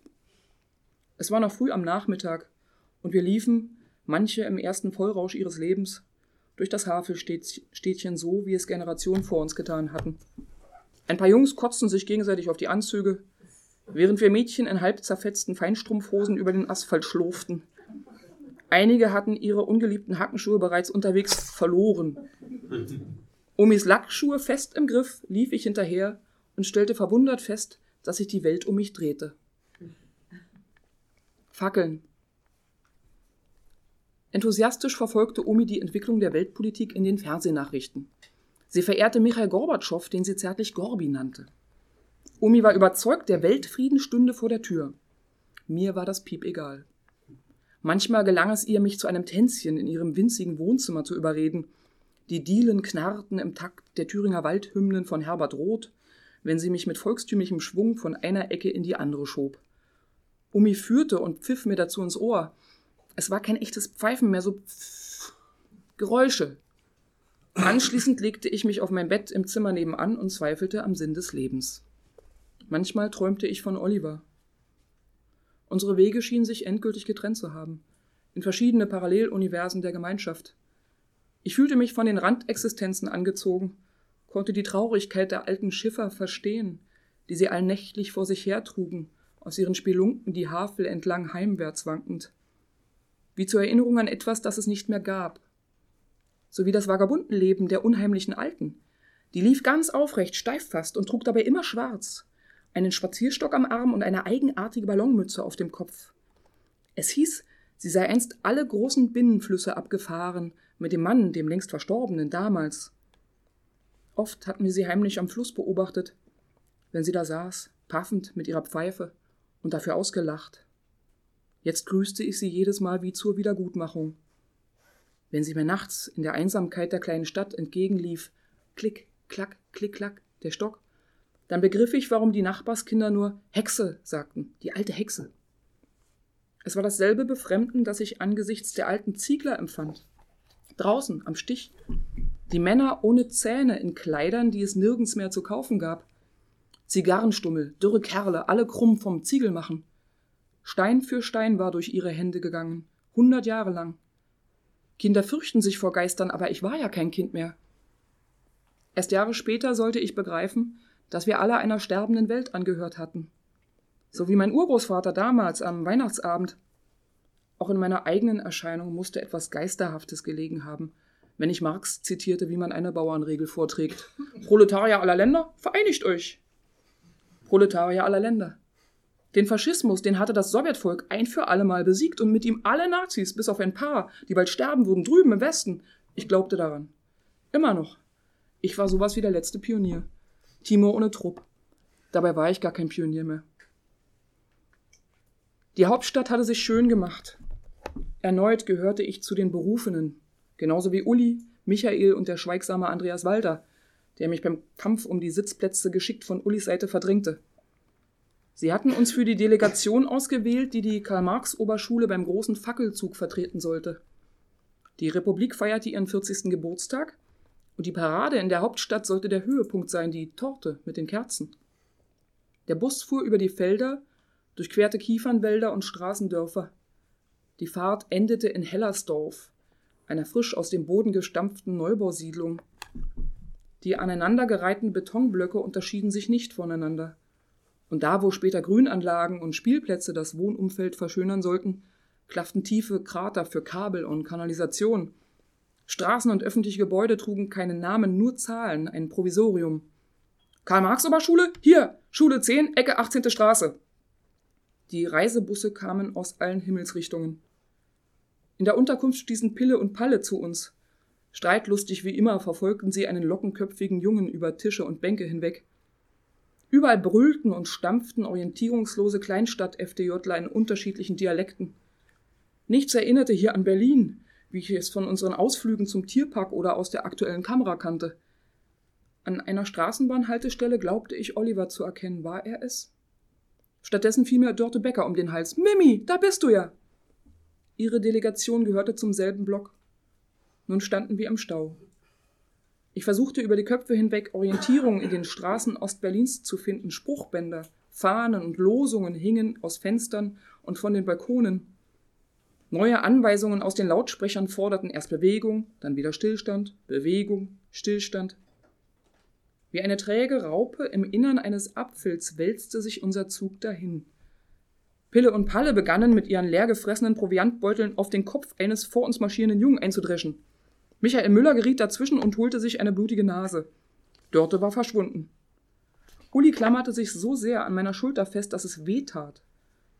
Es war noch früh am Nachmittag und wir liefen, manche im ersten Vollrausch ihres Lebens, durch das Havelstädtchen so, wie es Generationen vor uns getan hatten. Ein paar Jungs kotzten sich gegenseitig auf die Anzüge, während wir Mädchen in halb zerfetzten Feinstrumpfhosen über den Asphalt schlurften. Einige hatten ihre ungeliebten Hackenschuhe bereits unterwegs verloren. Omis Lackschuhe fest im Griff lief ich hinterher und stellte verwundert fest, dass sich die Welt um mich drehte. Fackeln. Enthusiastisch verfolgte Omi die Entwicklung der Weltpolitik in den Fernsehnachrichten. Sie verehrte Michael Gorbatschow, den sie zärtlich Gorbi nannte. Omi war überzeugt, der Weltfrieden stünde vor der Tür. Mir war das Piep egal. Manchmal gelang es ihr, mich zu einem Tänzchen in ihrem winzigen Wohnzimmer zu überreden. Die Dielen knarrten im Takt der Thüringer Waldhymnen von Herbert Roth, wenn sie mich mit volkstümlichem Schwung von einer Ecke in die andere schob. Omi führte und pfiff mir dazu ins Ohr. Es war kein echtes Pfeifen mehr, so Geräusche, Anschließend legte ich mich auf mein Bett im Zimmer nebenan und zweifelte am Sinn des Lebens. Manchmal träumte ich von Oliver. Unsere Wege schienen sich endgültig getrennt zu haben, in verschiedene Paralleluniversen der Gemeinschaft. Ich fühlte mich von den Randexistenzen angezogen, konnte die Traurigkeit der alten Schiffer verstehen, die sie allnächtlich vor sich hertrugen, aus ihren Spelunken die Havel entlang heimwärts wankend. Wie zur Erinnerung an etwas, das es nicht mehr gab, sowie das Vagabundenleben der unheimlichen Alten. Die lief ganz aufrecht, steif fast und trug dabei immer schwarz, einen Spazierstock am Arm und eine eigenartige Ballonmütze auf dem Kopf. Es hieß, sie sei einst alle großen Binnenflüsse abgefahren, mit dem Mann, dem längst Verstorbenen, damals. Oft hatten wir sie heimlich am Fluss beobachtet, wenn sie da saß, paffend mit ihrer Pfeife und dafür ausgelacht. Jetzt grüßte ich sie jedes Mal wie zur Wiedergutmachung wenn sie mir nachts in der Einsamkeit der kleinen Stadt entgegenlief, klick, klack, klick, klack, der Stock, dann begriff ich, warum die Nachbarskinder nur Hexe sagten, die alte Hexe. Es war dasselbe Befremden, das ich angesichts der alten Ziegler empfand. Draußen, am Stich, die Männer ohne Zähne in Kleidern, die es nirgends mehr zu kaufen gab. Zigarrenstummel, dürre Kerle, alle krumm vom Ziegel machen. Stein für Stein war durch ihre Hände gegangen, hundert Jahre lang. Kinder fürchten sich vor Geistern, aber ich war ja kein Kind mehr. Erst Jahre später sollte ich begreifen, dass wir alle einer sterbenden Welt angehört hatten. So wie mein Urgroßvater damals am Weihnachtsabend. Auch in meiner eigenen Erscheinung musste etwas Geisterhaftes gelegen haben, wenn ich Marx zitierte, wie man eine Bauernregel vorträgt. Proletarier aller Länder, vereinigt euch! Proletarier aller Länder. Den Faschismus, den hatte das Sowjetvolk ein für alle Mal besiegt und mit ihm alle Nazis, bis auf ein paar, die bald sterben würden, drüben im Westen. Ich glaubte daran. Immer noch. Ich war sowas wie der letzte Pionier. Timo ohne Trupp. Dabei war ich gar kein Pionier mehr. Die Hauptstadt hatte sich schön gemacht. Erneut gehörte ich zu den Berufenen, genauso wie Uli, Michael und der schweigsame Andreas Walter, der mich beim Kampf um die Sitzplätze geschickt von Ulis Seite verdrängte. Sie hatten uns für die Delegation ausgewählt, die die Karl-Marx-Oberschule beim großen Fackelzug vertreten sollte. Die Republik feierte ihren 40. Geburtstag und die Parade in der Hauptstadt sollte der Höhepunkt sein, die Torte mit den Kerzen. Der Bus fuhr über die Felder, durchquerte Kiefernwälder und Straßendörfer. Die Fahrt endete in Hellersdorf, einer frisch aus dem Boden gestampften Neubausiedlung. Die aneinandergereihten Betonblöcke unterschieden sich nicht voneinander. Und da, wo später Grünanlagen und Spielplätze das Wohnumfeld verschönern sollten, klafften tiefe Krater für Kabel und Kanalisation. Straßen und öffentliche Gebäude trugen keinen Namen, nur Zahlen, ein Provisorium. Karl-Marx-Oberschule? Hier, Schule 10, Ecke 18. Straße. Die Reisebusse kamen aus allen Himmelsrichtungen. In der Unterkunft stießen Pille und Palle zu uns. Streitlustig wie immer verfolgten sie einen lockenköpfigen Jungen über Tische und Bänke hinweg. Überall brüllten und stampften orientierungslose Kleinstadt-FDJler in unterschiedlichen Dialekten. Nichts erinnerte hier an Berlin, wie ich es von unseren Ausflügen zum Tierpark oder aus der aktuellen Kamera kannte. An einer Straßenbahnhaltestelle glaubte ich Oliver zu erkennen. War er es? Stattdessen fiel mir Dörte Becker um den Hals. Mimi, da bist du ja! Ihre Delegation gehörte zum selben Block. Nun standen wir im Stau. Ich versuchte über die Köpfe hinweg Orientierung in den Straßen Ostberlins zu finden. Spruchbänder, Fahnen und Losungen hingen aus Fenstern und von den Balkonen. Neue Anweisungen aus den Lautsprechern forderten erst Bewegung, dann wieder Stillstand, Bewegung, Stillstand. Wie eine träge Raupe im Innern eines Apfels wälzte sich unser Zug dahin. Pille und Palle begannen mit ihren leer gefressenen Proviantbeuteln auf den Kopf eines vor uns marschierenden Jungen einzudreschen. Michael Müller geriet dazwischen und holte sich eine blutige Nase. Dörte war verschwunden. Uli klammerte sich so sehr an meiner Schulter fest, dass es weh tat.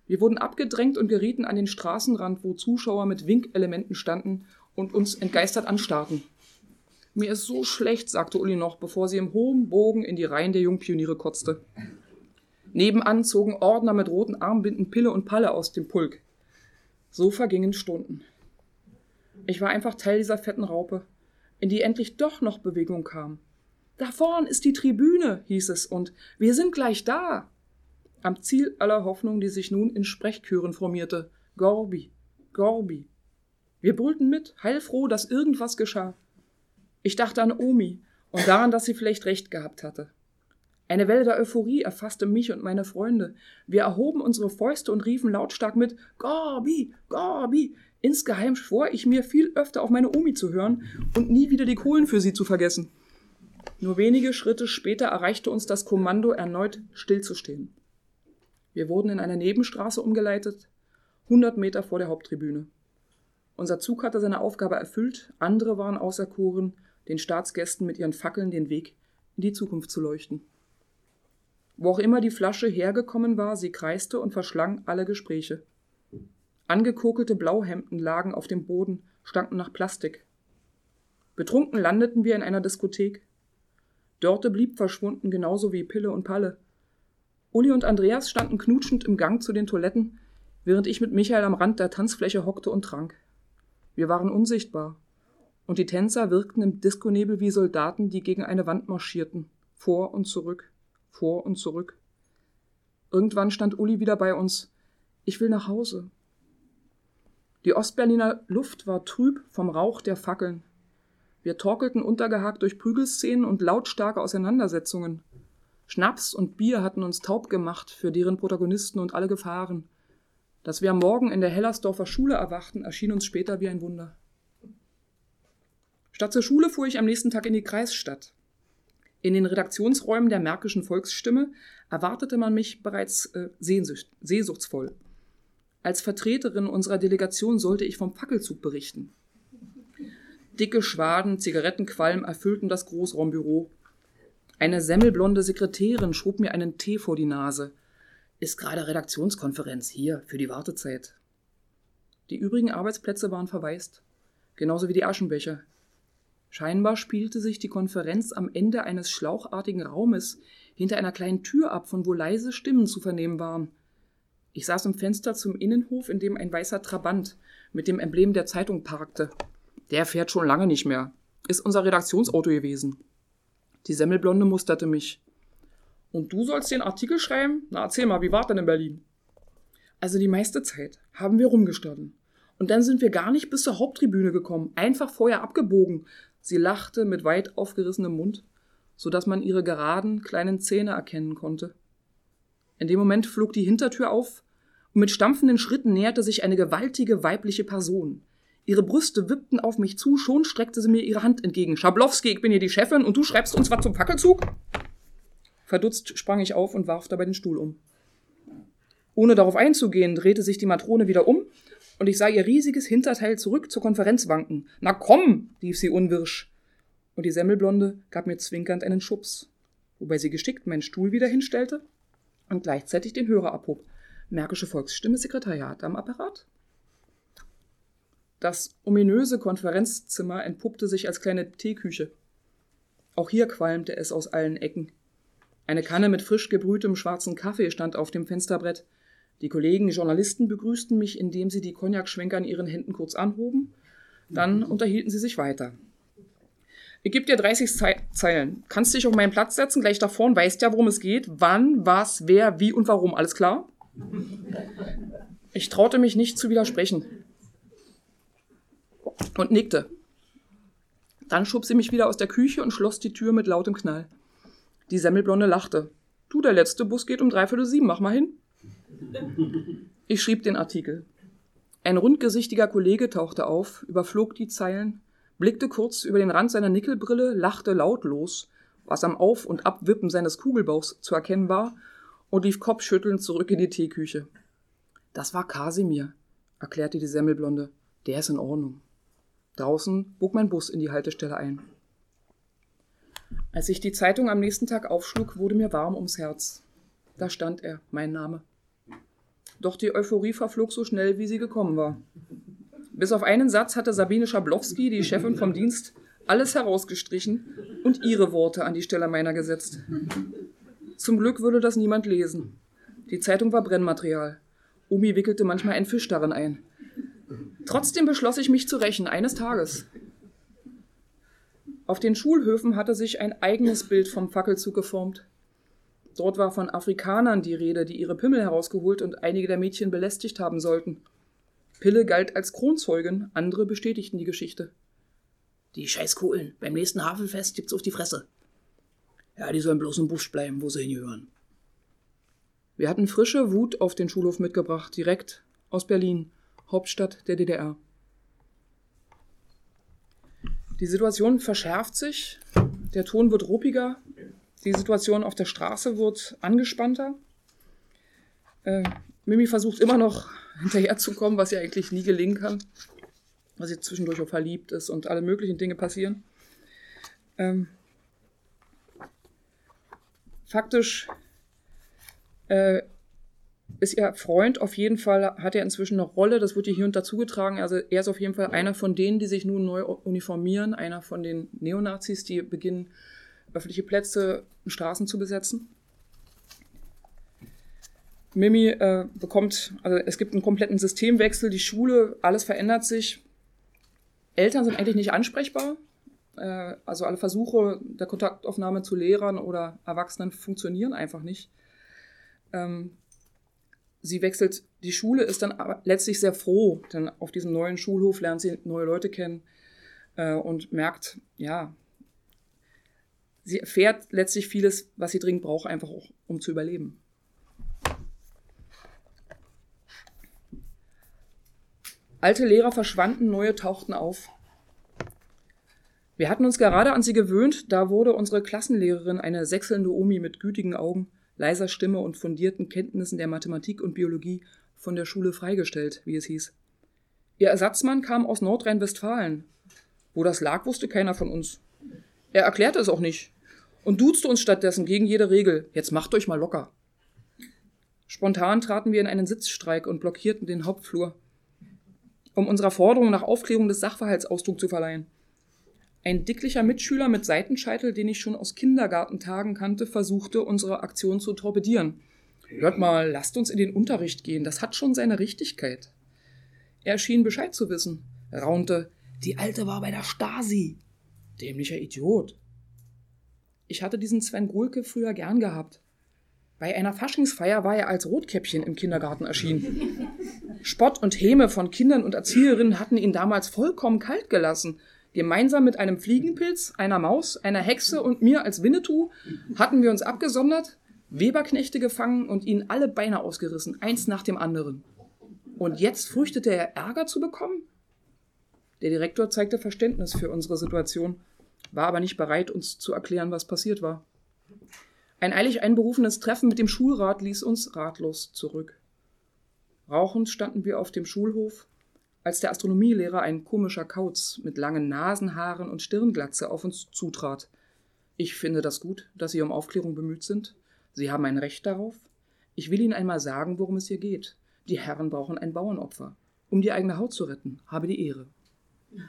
Wir wurden abgedrängt und gerieten an den Straßenrand, wo Zuschauer mit Winkelementen standen und uns entgeistert anstarrten. Mir ist so schlecht, sagte Uli noch, bevor sie im hohen Bogen in die Reihen der Jungpioniere kotzte. Nebenan zogen Ordner mit roten Armbinden Pille und Palle aus dem Pulk. So vergingen Stunden. Ich war einfach Teil dieser fetten Raupe, in die endlich doch noch Bewegung kam. Da vorn ist die Tribüne, hieß es, und wir sind gleich da. Am Ziel aller Hoffnung, die sich nun in Sprechchören formierte. Gorbi, Gorbi. Wir brüllten mit, heilfroh, dass irgendwas geschah. Ich dachte an Omi und daran, dass sie vielleicht recht gehabt hatte. Eine Welle der Euphorie erfasste mich und meine Freunde. Wir erhoben unsere Fäuste und riefen lautstark mit Gorbi, Gorbi, Insgeheim schwor ich mir, viel öfter auf meine Omi zu hören und nie wieder die Kohlen für sie zu vergessen. Nur wenige Schritte später erreichte uns das Kommando, erneut stillzustehen. Wir wurden in eine Nebenstraße umgeleitet, 100 Meter vor der Haupttribüne. Unser Zug hatte seine Aufgabe erfüllt, andere waren auserkoren, den Staatsgästen mit ihren Fackeln den Weg in die Zukunft zu leuchten. Wo auch immer die Flasche hergekommen war, sie kreiste und verschlang alle Gespräche. Angekokelte Blauhemden lagen auf dem Boden, stanken nach Plastik. Betrunken landeten wir in einer Diskothek. Dörte blieb verschwunden, genauso wie Pille und Palle. Uli und Andreas standen knutschend im Gang zu den Toiletten, während ich mit Michael am Rand der Tanzfläche hockte und trank. Wir waren unsichtbar, und die Tänzer wirkten im Diskonebel wie Soldaten, die gegen eine Wand marschierten, vor und zurück, vor und zurück. Irgendwann stand Uli wieder bei uns. Ich will nach Hause. Die Ostberliner Luft war trüb vom Rauch der Fackeln. Wir torkelten untergehakt durch Prügelszenen und lautstarke Auseinandersetzungen. Schnaps und Bier hatten uns taub gemacht für deren Protagonisten und alle Gefahren. Dass wir am Morgen in der Hellersdorfer Schule erwachten, erschien uns später wie ein Wunder. Statt zur Schule fuhr ich am nächsten Tag in die Kreisstadt. In den Redaktionsräumen der Märkischen Volksstimme erwartete man mich bereits äh, sehnsuchtsvoll. Als Vertreterin unserer Delegation sollte ich vom Fackelzug berichten. Dicke Schwaden Zigarettenqualm erfüllten das Großraumbüro. Eine semmelblonde Sekretärin schob mir einen Tee vor die Nase. Ist gerade Redaktionskonferenz hier für die Wartezeit. Die übrigen Arbeitsplätze waren verwaist, genauso wie die Aschenbecher. Scheinbar spielte sich die Konferenz am Ende eines schlauchartigen Raumes hinter einer kleinen Tür ab, von wo leise Stimmen zu vernehmen waren. Ich saß im Fenster zum Innenhof, in dem ein weißer Trabant mit dem Emblem der Zeitung parkte. Der fährt schon lange nicht mehr. Ist unser Redaktionsauto gewesen. Die Semmelblonde musterte mich. Und du sollst den Artikel schreiben? Na, erzähl mal, wie war denn in Berlin? Also die meiste Zeit haben wir rumgestanden. Und dann sind wir gar nicht bis zur Haupttribüne gekommen, einfach vorher abgebogen. Sie lachte mit weit aufgerissenem Mund, so dass man ihre geraden, kleinen Zähne erkennen konnte. In dem Moment flog die Hintertür auf mit stampfenden Schritten näherte sich eine gewaltige weibliche Person. Ihre Brüste wippten auf mich zu, schon streckte sie mir ihre Hand entgegen. Schablowski, ich bin hier die Chefin und du schreibst uns was zum Fackelzug? Verdutzt sprang ich auf und warf dabei den Stuhl um. Ohne darauf einzugehen, drehte sich die Matrone wieder um und ich sah ihr riesiges Hinterteil zurück zur Konferenz wanken. Na komm, rief sie unwirsch. Und die Semmelblonde gab mir zwinkernd einen Schubs, wobei sie geschickt meinen Stuhl wieder hinstellte und gleichzeitig den Hörer abhob. Märkische Volksstimme Sekretariat am Apparat. Das ominöse Konferenzzimmer entpuppte sich als kleine Teeküche. Auch hier qualmte es aus allen Ecken. Eine Kanne mit frisch gebrühtem schwarzen Kaffee stand auf dem Fensterbrett. Die Kollegen Journalisten begrüßten mich, indem sie die Cognac-Schwenker in ihren Händen kurz anhoben. Dann unterhielten sie sich weiter. Ich gebe dir 30 Zeilen. Kannst dich auf meinen Platz setzen, gleich da vorne, weißt ja, worum es geht. Wann, was, wer, wie und warum. Alles klar? Ich traute mich nicht zu widersprechen. Und nickte. Dann schob sie mich wieder aus der Küche und schloss die Tür mit lautem Knall. Die Semmelblonde lachte. Du, der letzte Bus geht um dreiviertel sieben, mach mal hin. Ich schrieb den Artikel. Ein rundgesichtiger Kollege tauchte auf, überflog die Zeilen blickte kurz über den Rand seiner Nickelbrille, lachte lautlos, was am Auf- und Abwippen seines Kugelbauchs zu erkennen war, und lief kopfschüttelnd zurück in die Teeküche. Das war Kasimir, erklärte die Semmelblonde. Der ist in Ordnung. Draußen bog mein Bus in die Haltestelle ein. Als ich die Zeitung am nächsten Tag aufschlug, wurde mir warm ums Herz. Da stand er, mein Name. Doch die Euphorie verflog so schnell, wie sie gekommen war. Bis auf einen Satz hatte Sabine Schablowski, die Chefin vom Dienst, alles herausgestrichen und ihre Worte an die Stelle meiner gesetzt. Zum Glück würde das niemand lesen. Die Zeitung war Brennmaterial. Omi wickelte manchmal einen Fisch darin ein. Trotzdem beschloss ich mich zu rächen, eines Tages. Auf den Schulhöfen hatte sich ein eigenes Bild vom Fackelzug geformt. Dort war von Afrikanern die Rede, die ihre Pimmel herausgeholt und einige der Mädchen belästigt haben sollten. Pille galt als Kronzeugin, andere bestätigten die Geschichte. Die Scheißkohlen, beim nächsten Havelfest gibt's auf die Fresse. Ja, die sollen bloß im Busch bleiben, wo sie hingehören. Wir hatten frische Wut auf den Schulhof mitgebracht, direkt aus Berlin, Hauptstadt der DDR. Die Situation verschärft sich, der Ton wird ruppiger, die Situation auf der Straße wird angespannter. Äh, Mimi versucht immer noch hinterherzukommen, was ihr eigentlich nie gelingen kann. Was sie zwischendurch auch verliebt ist und alle möglichen Dinge passieren. Ähm, faktisch äh, ist ihr Freund auf jeden Fall, hat er inzwischen eine Rolle, das wird ihr hier und dazu getragen. Also er ist auf jeden Fall einer von denen, die sich nun neu uniformieren, einer von den Neonazis, die beginnen, öffentliche Plätze und Straßen zu besetzen. Mimi äh, bekommt, also es gibt einen kompletten Systemwechsel, die Schule, alles verändert sich. Eltern sind eigentlich nicht ansprechbar. Äh, also alle Versuche der Kontaktaufnahme zu Lehrern oder Erwachsenen funktionieren einfach nicht. Ähm, sie wechselt die Schule, ist dann aber letztlich sehr froh, denn auf diesem neuen Schulhof lernt sie neue Leute kennen äh, und merkt, ja, sie erfährt letztlich vieles, was sie dringend braucht, einfach auch, um zu überleben. Alte Lehrer verschwanden, neue tauchten auf. Wir hatten uns gerade an sie gewöhnt, da wurde unsere Klassenlehrerin eine sechselnde Omi mit gütigen Augen, leiser Stimme und fundierten Kenntnissen der Mathematik und Biologie von der Schule freigestellt, wie es hieß. Ihr Ersatzmann kam aus Nordrhein-Westfalen. Wo das lag, wusste keiner von uns. Er erklärte es auch nicht und duzte uns stattdessen gegen jede Regel. Jetzt macht euch mal locker. Spontan traten wir in einen Sitzstreik und blockierten den Hauptflur um unserer Forderung nach Aufklärung des Sachverhalts Ausdruck zu verleihen. Ein dicklicher Mitschüler mit Seitenscheitel, den ich schon aus Kindergartentagen kannte, versuchte, unsere Aktion zu torpedieren. Hört mal, lasst uns in den Unterricht gehen, das hat schon seine Richtigkeit. Er schien Bescheid zu wissen, raunte, die Alte war bei der Stasi. Dämlicher Idiot. Ich hatte diesen Sven Gulke früher gern gehabt. Bei einer Faschingsfeier war er als Rotkäppchen im Kindergarten erschienen. Spott und Häme von Kindern und Erzieherinnen hatten ihn damals vollkommen kalt gelassen. Gemeinsam mit einem Fliegenpilz, einer Maus, einer Hexe und mir als Winnetou hatten wir uns abgesondert, Weberknechte gefangen und ihnen alle Beine ausgerissen, eins nach dem anderen. Und jetzt fürchtete er Ärger zu bekommen? Der Direktor zeigte Verständnis für unsere Situation, war aber nicht bereit, uns zu erklären, was passiert war. Ein eilig einberufenes Treffen mit dem Schulrat ließ uns ratlos zurück. Rauchend standen wir auf dem Schulhof, als der Astronomielehrer, ein komischer Kauz mit langen Nasenhaaren und Stirnglatze, auf uns zutrat. Ich finde das gut, dass Sie um Aufklärung bemüht sind. Sie haben ein Recht darauf. Ich will Ihnen einmal sagen, worum es hier geht. Die Herren brauchen ein Bauernopfer. Um die eigene Haut zu retten, habe die Ehre.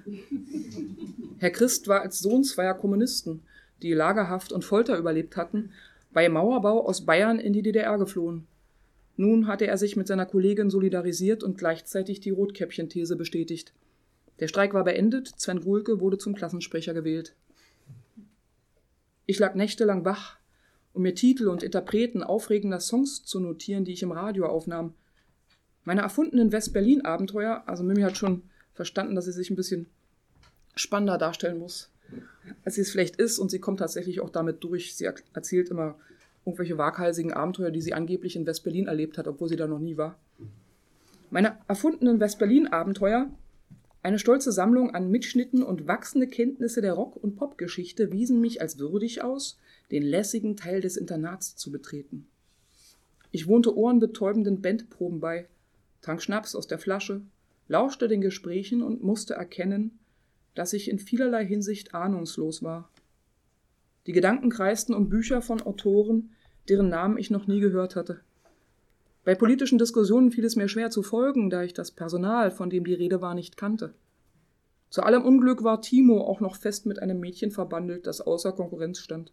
Herr Christ war als Sohn zweier Kommunisten, die Lagerhaft und Folter überlebt hatten, bei Mauerbau aus Bayern in die DDR geflohen. Nun hatte er sich mit seiner Kollegin solidarisiert und gleichzeitig die Rotkäppchen-These bestätigt. Der Streik war beendet, Sven Gulke wurde zum Klassensprecher gewählt. Ich lag nächtelang wach, um mir Titel und Interpreten aufregender Songs zu notieren, die ich im Radio aufnahm. Meine erfundenen West-Berlin-Abenteuer, also Mimi hat schon verstanden, dass sie sich ein bisschen spannender darstellen muss, als sie es vielleicht ist, und sie kommt tatsächlich auch damit durch. Sie erzählt immer irgendwelche waghalsigen Abenteuer, die sie angeblich in West-Berlin erlebt hat, obwohl sie da noch nie war. Meine erfundenen West-Berlin-Abenteuer eine stolze Sammlung an Mitschnitten und wachsende Kenntnisse der Rock- und Popgeschichte wiesen mich als würdig aus, den lässigen Teil des Internats zu betreten. Ich wohnte ohrenbetäubenden Bandproben bei, trank Schnaps aus der Flasche, lauschte den Gesprächen und musste erkennen, dass ich in vielerlei Hinsicht ahnungslos war. Die Gedanken kreisten um Bücher von Autoren, deren Namen ich noch nie gehört hatte. Bei politischen Diskussionen fiel es mir schwer zu folgen, da ich das Personal, von dem die Rede war, nicht kannte. Zu allem Unglück war Timo auch noch fest mit einem Mädchen verbandelt, das außer Konkurrenz stand.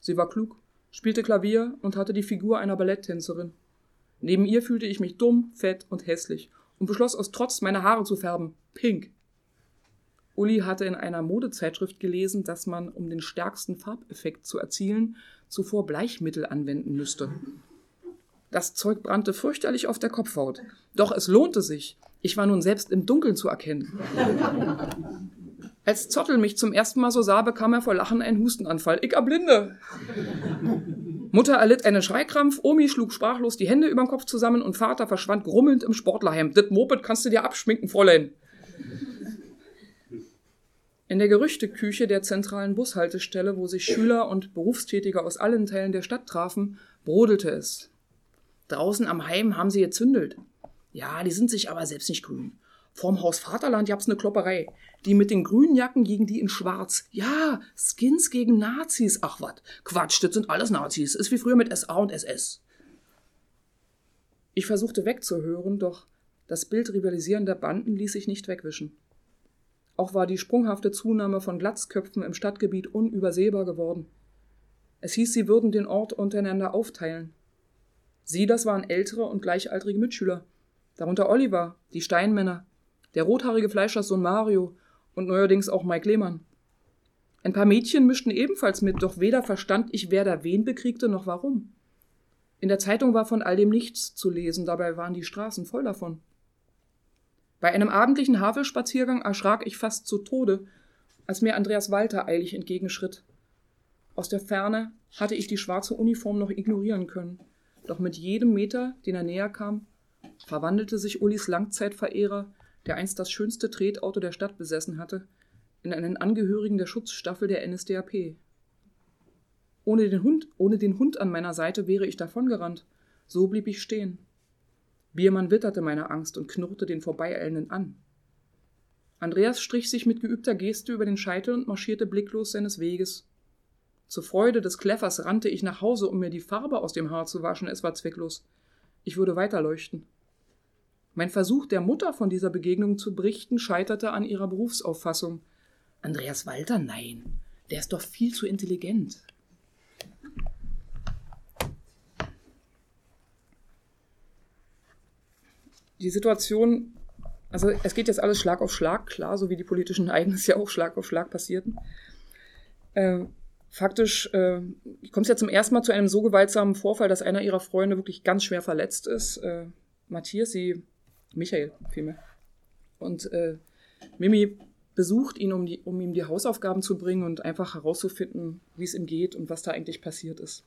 Sie war klug, spielte Klavier und hatte die Figur einer Balletttänzerin. Neben ihr fühlte ich mich dumm, fett und hässlich und beschloss aus Trotz, meine Haare zu färben. Pink. Uli hatte in einer Modezeitschrift gelesen, dass man, um den stärksten Farbeffekt zu erzielen, zuvor Bleichmittel anwenden müsste. Das Zeug brannte fürchterlich auf der Kopfhaut. Doch es lohnte sich. Ich war nun selbst im Dunkeln zu erkennen. Als Zottel mich zum ersten Mal so sah, bekam er vor Lachen einen Hustenanfall. Ich erblinde. Mutter erlitt einen Schreikrampf, Omi schlug sprachlos die Hände über den Kopf zusammen und Vater verschwand grummelnd im Sportlerheim. Das Moped kannst du dir abschminken, Fräulein. In der Gerüchteküche der zentralen Bushaltestelle, wo sich Schüler und Berufstätige aus allen Teilen der Stadt trafen, brodelte es. Draußen am Heim haben sie gezündelt. Ja, die sind sich aber selbst nicht grün. Vorm Haus Vaterland gab's eine Klopperei. Die mit den grünen Jacken gegen die in schwarz. Ja, Skins gegen Nazis. Ach wat, Quatsch, das sind alles Nazis. Ist wie früher mit SA und SS. Ich versuchte wegzuhören, doch das Bild rivalisierender Banden ließ sich nicht wegwischen. Auch war die sprunghafte Zunahme von Glatzköpfen im Stadtgebiet unübersehbar geworden. Es hieß, sie würden den Ort untereinander aufteilen. Sie, das waren ältere und gleichaltrige Mitschüler, darunter Oliver, die Steinmänner, der rothaarige Fleischerssohn Mario und neuerdings auch Mike Lehmann. Ein paar Mädchen mischten ebenfalls mit, doch weder verstand ich, wer da wen bekriegte, noch warum. In der Zeitung war von all dem nichts zu lesen, dabei waren die Straßen voll davon. Bei einem abendlichen Havelspaziergang erschrak ich fast zu Tode, als mir Andreas Walter eilig entgegenschritt. Aus der Ferne hatte ich die schwarze Uniform noch ignorieren können, doch mit jedem Meter, den er näher kam, verwandelte sich Ulis Langzeitverehrer, der einst das schönste Tretauto der Stadt besessen hatte, in einen Angehörigen der Schutzstaffel der NSDAP. Ohne den Hund, ohne den Hund an meiner Seite wäre ich davongerannt. So blieb ich stehen. Biermann witterte meine Angst und knurrte den Vorbeieilenden an. Andreas strich sich mit geübter Geste über den Scheitel und marschierte blicklos seines Weges. Zur Freude des Kleffers rannte ich nach Hause, um mir die Farbe aus dem Haar zu waschen. Es war zwecklos. Ich würde weiterleuchten. Mein Versuch der Mutter von dieser Begegnung zu berichten scheiterte an ihrer Berufsauffassung. Andreas Walter, nein, der ist doch viel zu intelligent. Die Situation, also es geht jetzt alles Schlag auf Schlag, klar, so wie die politischen Ereignisse ja auch Schlag auf Schlag passierten. Äh, faktisch äh, kommt es ja zum ersten Mal zu einem so gewaltsamen Vorfall, dass einer ihrer Freunde wirklich ganz schwer verletzt ist. Äh, Matthias, sie, Michael vielmehr. Und äh, Mimi besucht ihn, um, die, um ihm die Hausaufgaben zu bringen und einfach herauszufinden, wie es ihm geht und was da eigentlich passiert ist.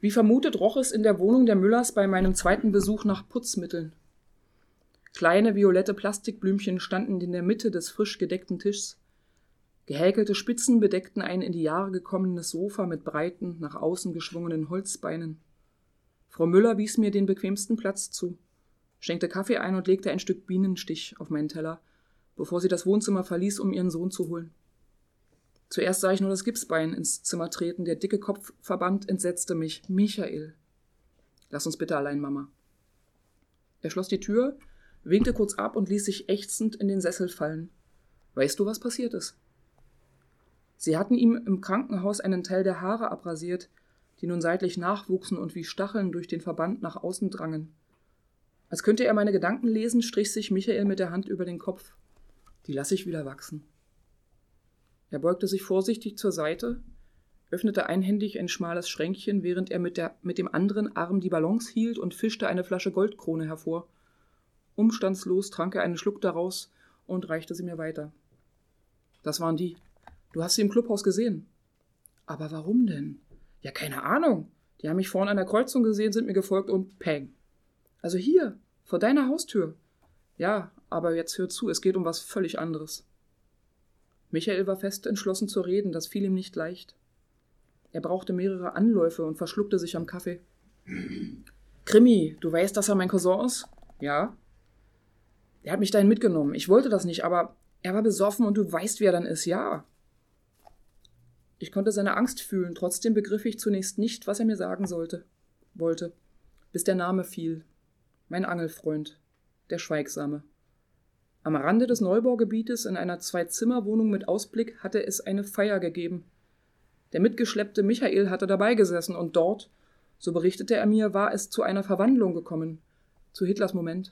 Wie vermutet roch es in der Wohnung der Müllers bei meinem zweiten Besuch nach Putzmitteln. Kleine violette Plastikblümchen standen in der Mitte des frisch gedeckten Tischs. Gehäkelte Spitzen bedeckten ein in die Jahre gekommenes Sofa mit breiten, nach außen geschwungenen Holzbeinen. Frau Müller wies mir den bequemsten Platz zu, schenkte Kaffee ein und legte ein Stück Bienenstich auf meinen Teller, bevor sie das Wohnzimmer verließ, um ihren Sohn zu holen. Zuerst sah ich nur das Gipsbein ins Zimmer treten, der dicke Kopfverband entsetzte mich. Michael. Lass uns bitte allein, Mama. Er schloss die Tür winkte kurz ab und ließ sich ächzend in den Sessel fallen. Weißt du, was passiert ist? Sie hatten ihm im Krankenhaus einen Teil der Haare abrasiert, die nun seitlich nachwuchsen und wie Stacheln durch den Verband nach außen drangen. Als könnte er meine Gedanken lesen, strich sich Michael mit der Hand über den Kopf. Die lasse ich wieder wachsen. Er beugte sich vorsichtig zur Seite, öffnete einhändig ein schmales Schränkchen, während er mit, der, mit dem anderen Arm die Ballons hielt und fischte eine Flasche Goldkrone hervor. Umstandslos trank er einen Schluck daraus und reichte sie mir weiter. Das waren die. Du hast sie im Clubhaus gesehen. Aber warum denn? Ja, keine Ahnung. Die haben mich vorne an der Kreuzung gesehen, sind mir gefolgt und peng. Also hier, vor deiner Haustür. Ja, aber jetzt hör zu, es geht um was völlig anderes. Michael war fest entschlossen zu reden, das fiel ihm nicht leicht. Er brauchte mehrere Anläufe und verschluckte sich am Kaffee. Krimi, du weißt, dass er mein Cousin ist? Ja. Er hat mich dahin mitgenommen. Ich wollte das nicht, aber er war besoffen und du weißt, wie er dann ist, ja. Ich konnte seine Angst fühlen, trotzdem begriff ich zunächst nicht, was er mir sagen sollte, wollte, bis der Name fiel. Mein Angelfreund, der Schweigsame. Am Rande des Neubaugebietes in einer Zwei-Zimmer-Wohnung mit Ausblick hatte es eine Feier gegeben. Der mitgeschleppte Michael hatte dabei gesessen und dort, so berichtete er mir, war es zu einer Verwandlung gekommen, zu Hitlers Moment.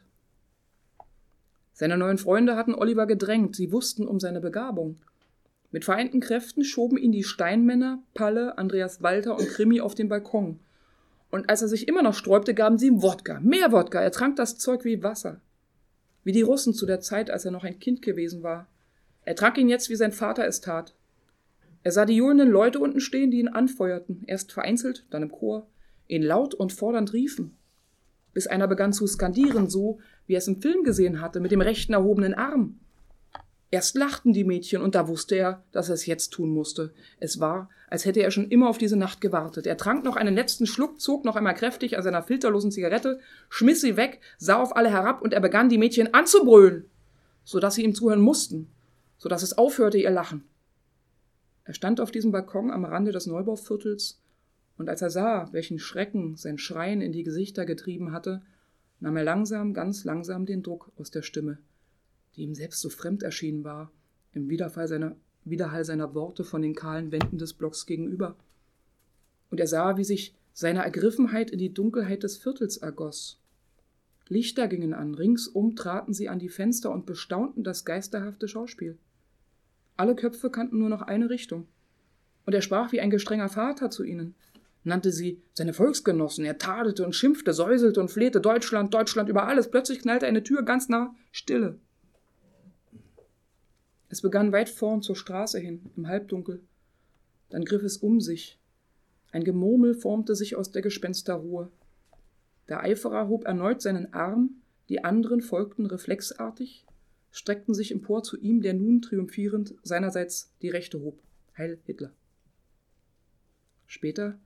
Seine neuen Freunde hatten Oliver gedrängt, sie wussten um seine Begabung. Mit vereinten Kräften schoben ihn die Steinmänner, Palle, Andreas Walter und Krimi auf den Balkon. Und als er sich immer noch sträubte, gaben sie ihm Wodka, mehr Wodka, er trank das Zeug wie Wasser. Wie die Russen zu der Zeit, als er noch ein Kind gewesen war. Er trank ihn jetzt, wie sein Vater es tat. Er sah die johlenden Leute unten stehen, die ihn anfeuerten, erst vereinzelt, dann im Chor, ihn laut und fordernd riefen bis einer begann zu skandieren, so wie er es im Film gesehen hatte, mit dem rechten erhobenen Arm. Erst lachten die Mädchen, und da wusste er, dass er es jetzt tun musste. Es war, als hätte er schon immer auf diese Nacht gewartet. Er trank noch einen letzten Schluck, zog noch einmal kräftig an seiner filterlosen Zigarette, schmiss sie weg, sah auf alle herab, und er begann die Mädchen anzubrüllen, so dass sie ihm zuhören mussten, so dass es aufhörte ihr Lachen. Er stand auf diesem Balkon am Rande des Neubauviertels und als er sah, welchen Schrecken sein Schreien in die Gesichter getrieben hatte, nahm er langsam, ganz langsam den Druck aus der Stimme, die ihm selbst so fremd erschienen war, im Widerhall seiner, Widerhall seiner Worte von den kahlen Wänden des Blocks gegenüber. Und er sah, wie sich seine Ergriffenheit in die Dunkelheit des Viertels ergoss. Lichter gingen an, ringsum traten sie an die Fenster und bestaunten das geisterhafte Schauspiel. Alle Köpfe kannten nur noch eine Richtung. Und er sprach wie ein gestrenger Vater zu ihnen, nannte sie seine Volksgenossen. Er tadelte und schimpfte, säuselte und flehte Deutschland, Deutschland über alles. Plötzlich knallte eine Tür ganz nah, Stille. Es begann weit vorn zur Straße hin, im Halbdunkel. Dann griff es um sich. Ein Gemurmel formte sich aus der Gespensterruhe. Der Eiferer hob erneut seinen Arm, die anderen folgten reflexartig, streckten sich empor zu ihm, der nun triumphierend seinerseits die Rechte hob. Heil Hitler. Später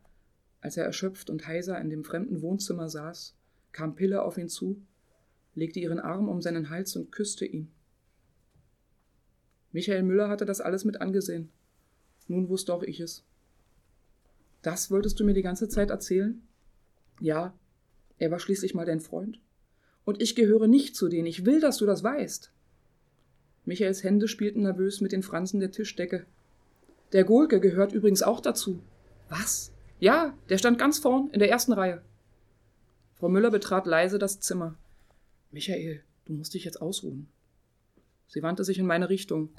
als er erschöpft und heiser in dem fremden Wohnzimmer saß, kam Pille auf ihn zu, legte ihren Arm um seinen Hals und küsste ihn. Michael Müller hatte das alles mit angesehen. Nun wusste auch ich es. Das wolltest du mir die ganze Zeit erzählen? Ja, er war schließlich mal dein Freund. Und ich gehöre nicht zu denen. Ich will, dass du das weißt. Michaels Hände spielten nervös mit den Fransen der Tischdecke. Der Gulke gehört übrigens auch dazu. Was? Ja, der stand ganz vorn in der ersten Reihe. Frau Müller betrat leise das Zimmer. Michael, du musst dich jetzt ausruhen. Sie wandte sich in meine Richtung.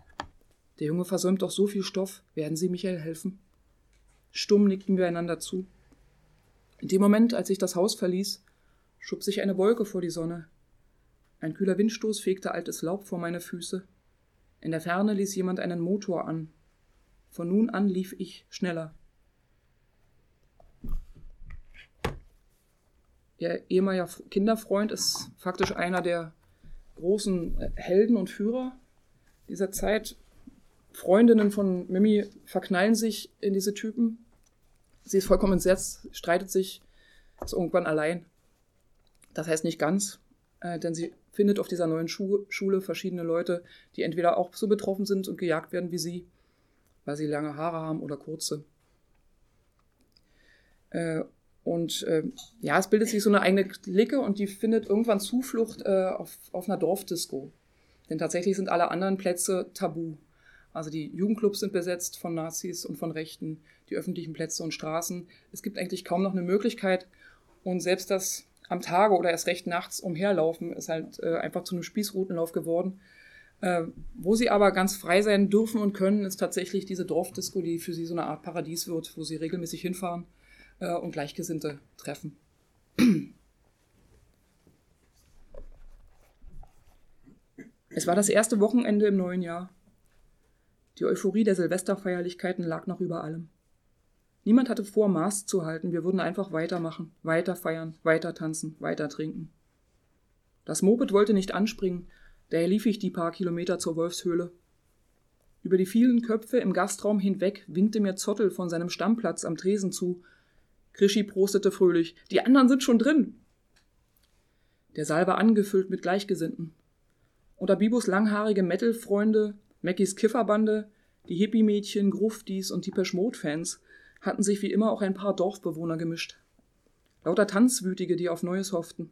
Der Junge versäumt doch so viel Stoff. Werden Sie Michael helfen? Stumm nickten wir einander zu. In dem Moment, als ich das Haus verließ, schob sich eine Wolke vor die Sonne. Ein kühler Windstoß fegte altes Laub vor meine Füße. In der Ferne ließ jemand einen Motor an. Von nun an lief ich schneller. Ihr ehemaliger Kinderfreund ist faktisch einer der großen äh, Helden und Führer dieser Zeit. Freundinnen von Mimi verknallen sich in diese Typen. Sie ist vollkommen entsetzt, streitet sich, ist irgendwann allein. Das heißt nicht ganz, äh, denn sie findet auf dieser neuen Schu Schule verschiedene Leute, die entweder auch so betroffen sind und gejagt werden wie sie, weil sie lange Haare haben oder kurze. Äh, und äh, ja, es bildet sich so eine eigene Clique und die findet irgendwann Zuflucht äh, auf, auf einer Dorfdisco. Denn tatsächlich sind alle anderen Plätze tabu. Also die Jugendclubs sind besetzt von Nazis und von Rechten, die öffentlichen Plätze und Straßen. Es gibt eigentlich kaum noch eine Möglichkeit. Und selbst das am Tage oder erst recht nachts umherlaufen ist halt äh, einfach zu einem Spießrutenlauf geworden. Äh, wo sie aber ganz frei sein dürfen und können, ist tatsächlich diese Dorfdisco, die für sie so eine Art Paradies wird, wo sie regelmäßig hinfahren äh, und Gleichgesinnte treffen. Es war das erste Wochenende im neuen Jahr. Die Euphorie der Silvesterfeierlichkeiten lag noch über allem. Niemand hatte vor, Maß zu halten, wir würden einfach weitermachen, weiter feiern, weiter tanzen, weiter trinken. Das Moped wollte nicht anspringen, daher lief ich die paar Kilometer zur Wolfshöhle. Über die vielen Köpfe im Gastraum hinweg winkte mir Zottel von seinem Stammplatz am Tresen zu. Krischi prostete fröhlich. Die anderen sind schon drin. Der Saal war angefüllt mit Gleichgesinnten. Unter Bibos langhaarige Metal-Freunde, Mackies Kifferbande, die Hippie-Mädchen, Gruftis und die Peschmod-Fans hatten sich wie immer auch ein paar Dorfbewohner gemischt. Lauter Tanzwütige, die auf Neues hofften.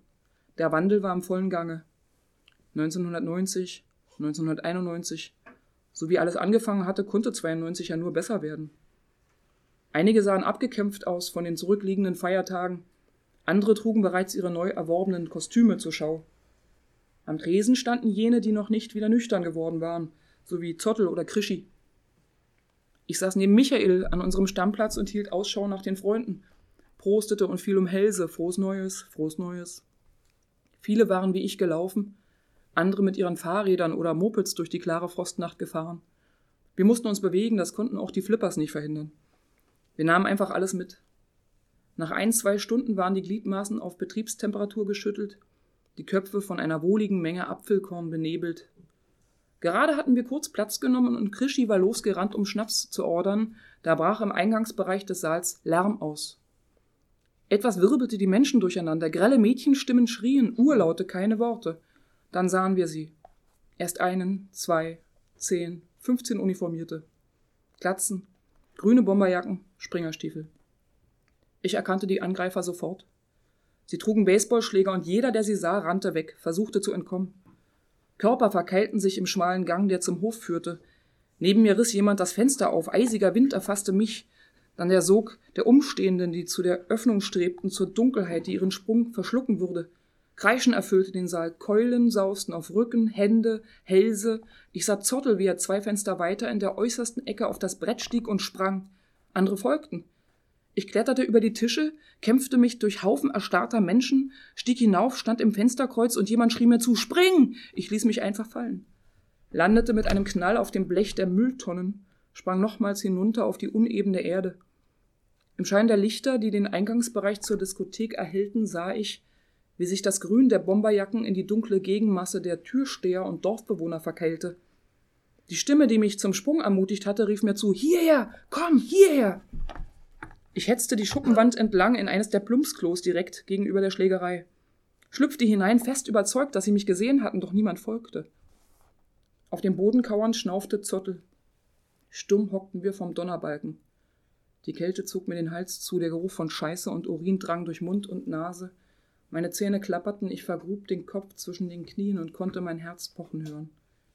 Der Wandel war im vollen Gange. 1990, 1991, so wie alles angefangen hatte, konnte 92 ja nur besser werden. Einige sahen abgekämpft aus von den zurückliegenden Feiertagen, andere trugen bereits ihre neu erworbenen Kostüme zur Schau. Am Tresen standen jene, die noch nicht wieder nüchtern geworden waren, so wie Zottel oder Krischi. Ich saß neben Michael an unserem Stammplatz und hielt Ausschau nach den Freunden, prostete und fiel um Hälse, frohes Neues, frohes Neues. Viele waren wie ich gelaufen, andere mit ihren Fahrrädern oder Mopeds durch die klare Frostnacht gefahren. Wir mussten uns bewegen, das konnten auch die Flippers nicht verhindern. Wir nahmen einfach alles mit. Nach ein, zwei Stunden waren die Gliedmaßen auf Betriebstemperatur geschüttelt, die Köpfe von einer wohligen Menge Apfelkorn benebelt, Gerade hatten wir kurz Platz genommen und Krischi war losgerannt, um Schnaps zu ordern, da brach im Eingangsbereich des Saals Lärm aus. Etwas wirbelte die Menschen durcheinander, grelle Mädchenstimmen schrien, Urlaute, keine Worte. Dann sahen wir sie. Erst einen, zwei, zehn, fünfzehn Uniformierte. Glatzen, grüne Bomberjacken, Springerstiefel. Ich erkannte die Angreifer sofort. Sie trugen Baseballschläger und jeder, der sie sah, rannte weg, versuchte zu entkommen. Körper verkeilten sich im schmalen Gang, der zum Hof führte. Neben mir riss jemand das Fenster auf, eisiger Wind erfasste mich, dann der Sog der Umstehenden, die zu der Öffnung strebten, zur Dunkelheit, die ihren Sprung verschlucken würde. Kreischen erfüllte den Saal, Keulen sausten auf Rücken, Hände, Hälse. Ich sah Zottel, wie er zwei Fenster weiter in der äußersten Ecke auf das Brett stieg und sprang. Andere folgten. Ich kletterte über die Tische, kämpfte mich durch Haufen erstarrter Menschen, stieg hinauf, stand im Fensterkreuz und jemand schrie mir zu Spring. Ich ließ mich einfach fallen. Landete mit einem Knall auf dem Blech der Mülltonnen, sprang nochmals hinunter auf die unebene Erde. Im Schein der Lichter, die den Eingangsbereich zur Diskothek erhellten, sah ich, wie sich das Grün der Bomberjacken in die dunkle Gegenmasse der Türsteher und Dorfbewohner verkeilte. Die Stimme, die mich zum Sprung ermutigt hatte, rief mir zu Hierher, komm, hierher. Ich hetzte die Schuppenwand entlang in eines der Plumpsklos direkt gegenüber der Schlägerei, schlüpfte hinein, fest überzeugt, dass sie mich gesehen hatten, doch niemand folgte. Auf dem Boden kauernd schnaufte Zottel. Stumm hockten wir vom Donnerbalken. Die Kälte zog mir den Hals zu, der Geruch von Scheiße und Urin drang durch Mund und Nase. Meine Zähne klapperten, ich vergrub den Kopf zwischen den Knien und konnte mein Herz pochen hören.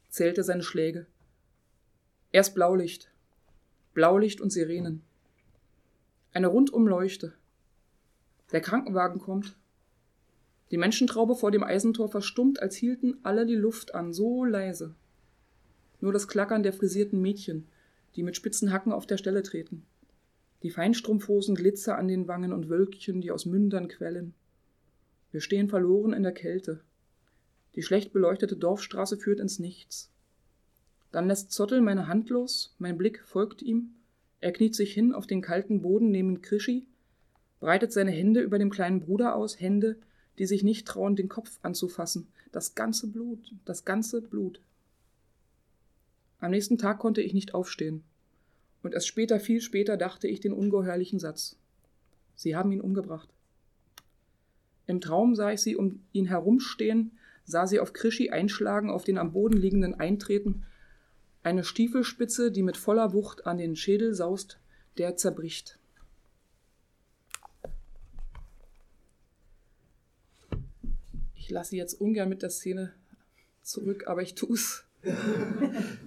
Zählte seine Schläge. Erst Blaulicht. Blaulicht und Sirenen. Eine Rundumleuchte. Der Krankenwagen kommt. Die Menschentraube vor dem Eisentor verstummt, als hielten alle die Luft an, so leise. Nur das Klackern der frisierten Mädchen, die mit spitzen Hacken auf der Stelle treten. Die Feinstrumpfhosen Glitzer an den Wangen und Wölkchen, die aus Mündern quellen. Wir stehen verloren in der Kälte. Die schlecht beleuchtete Dorfstraße führt ins Nichts. Dann lässt Zottel meine Hand los, mein Blick folgt ihm. Er kniet sich hin auf den kalten Boden neben Krischi, breitet seine Hände über dem kleinen Bruder aus, Hände, die sich nicht trauen, den Kopf anzufassen. Das ganze Blut, das ganze Blut. Am nächsten Tag konnte ich nicht aufstehen. Und erst später, viel später, dachte ich den ungeheuerlichen Satz. Sie haben ihn umgebracht. Im Traum sah ich sie um ihn herumstehen, sah sie auf Krischi einschlagen, auf den am Boden liegenden eintreten, eine Stiefelspitze, die mit voller Wucht an den Schädel saust, der zerbricht. Ich lasse jetzt ungern mit der Szene zurück, aber ich tu's.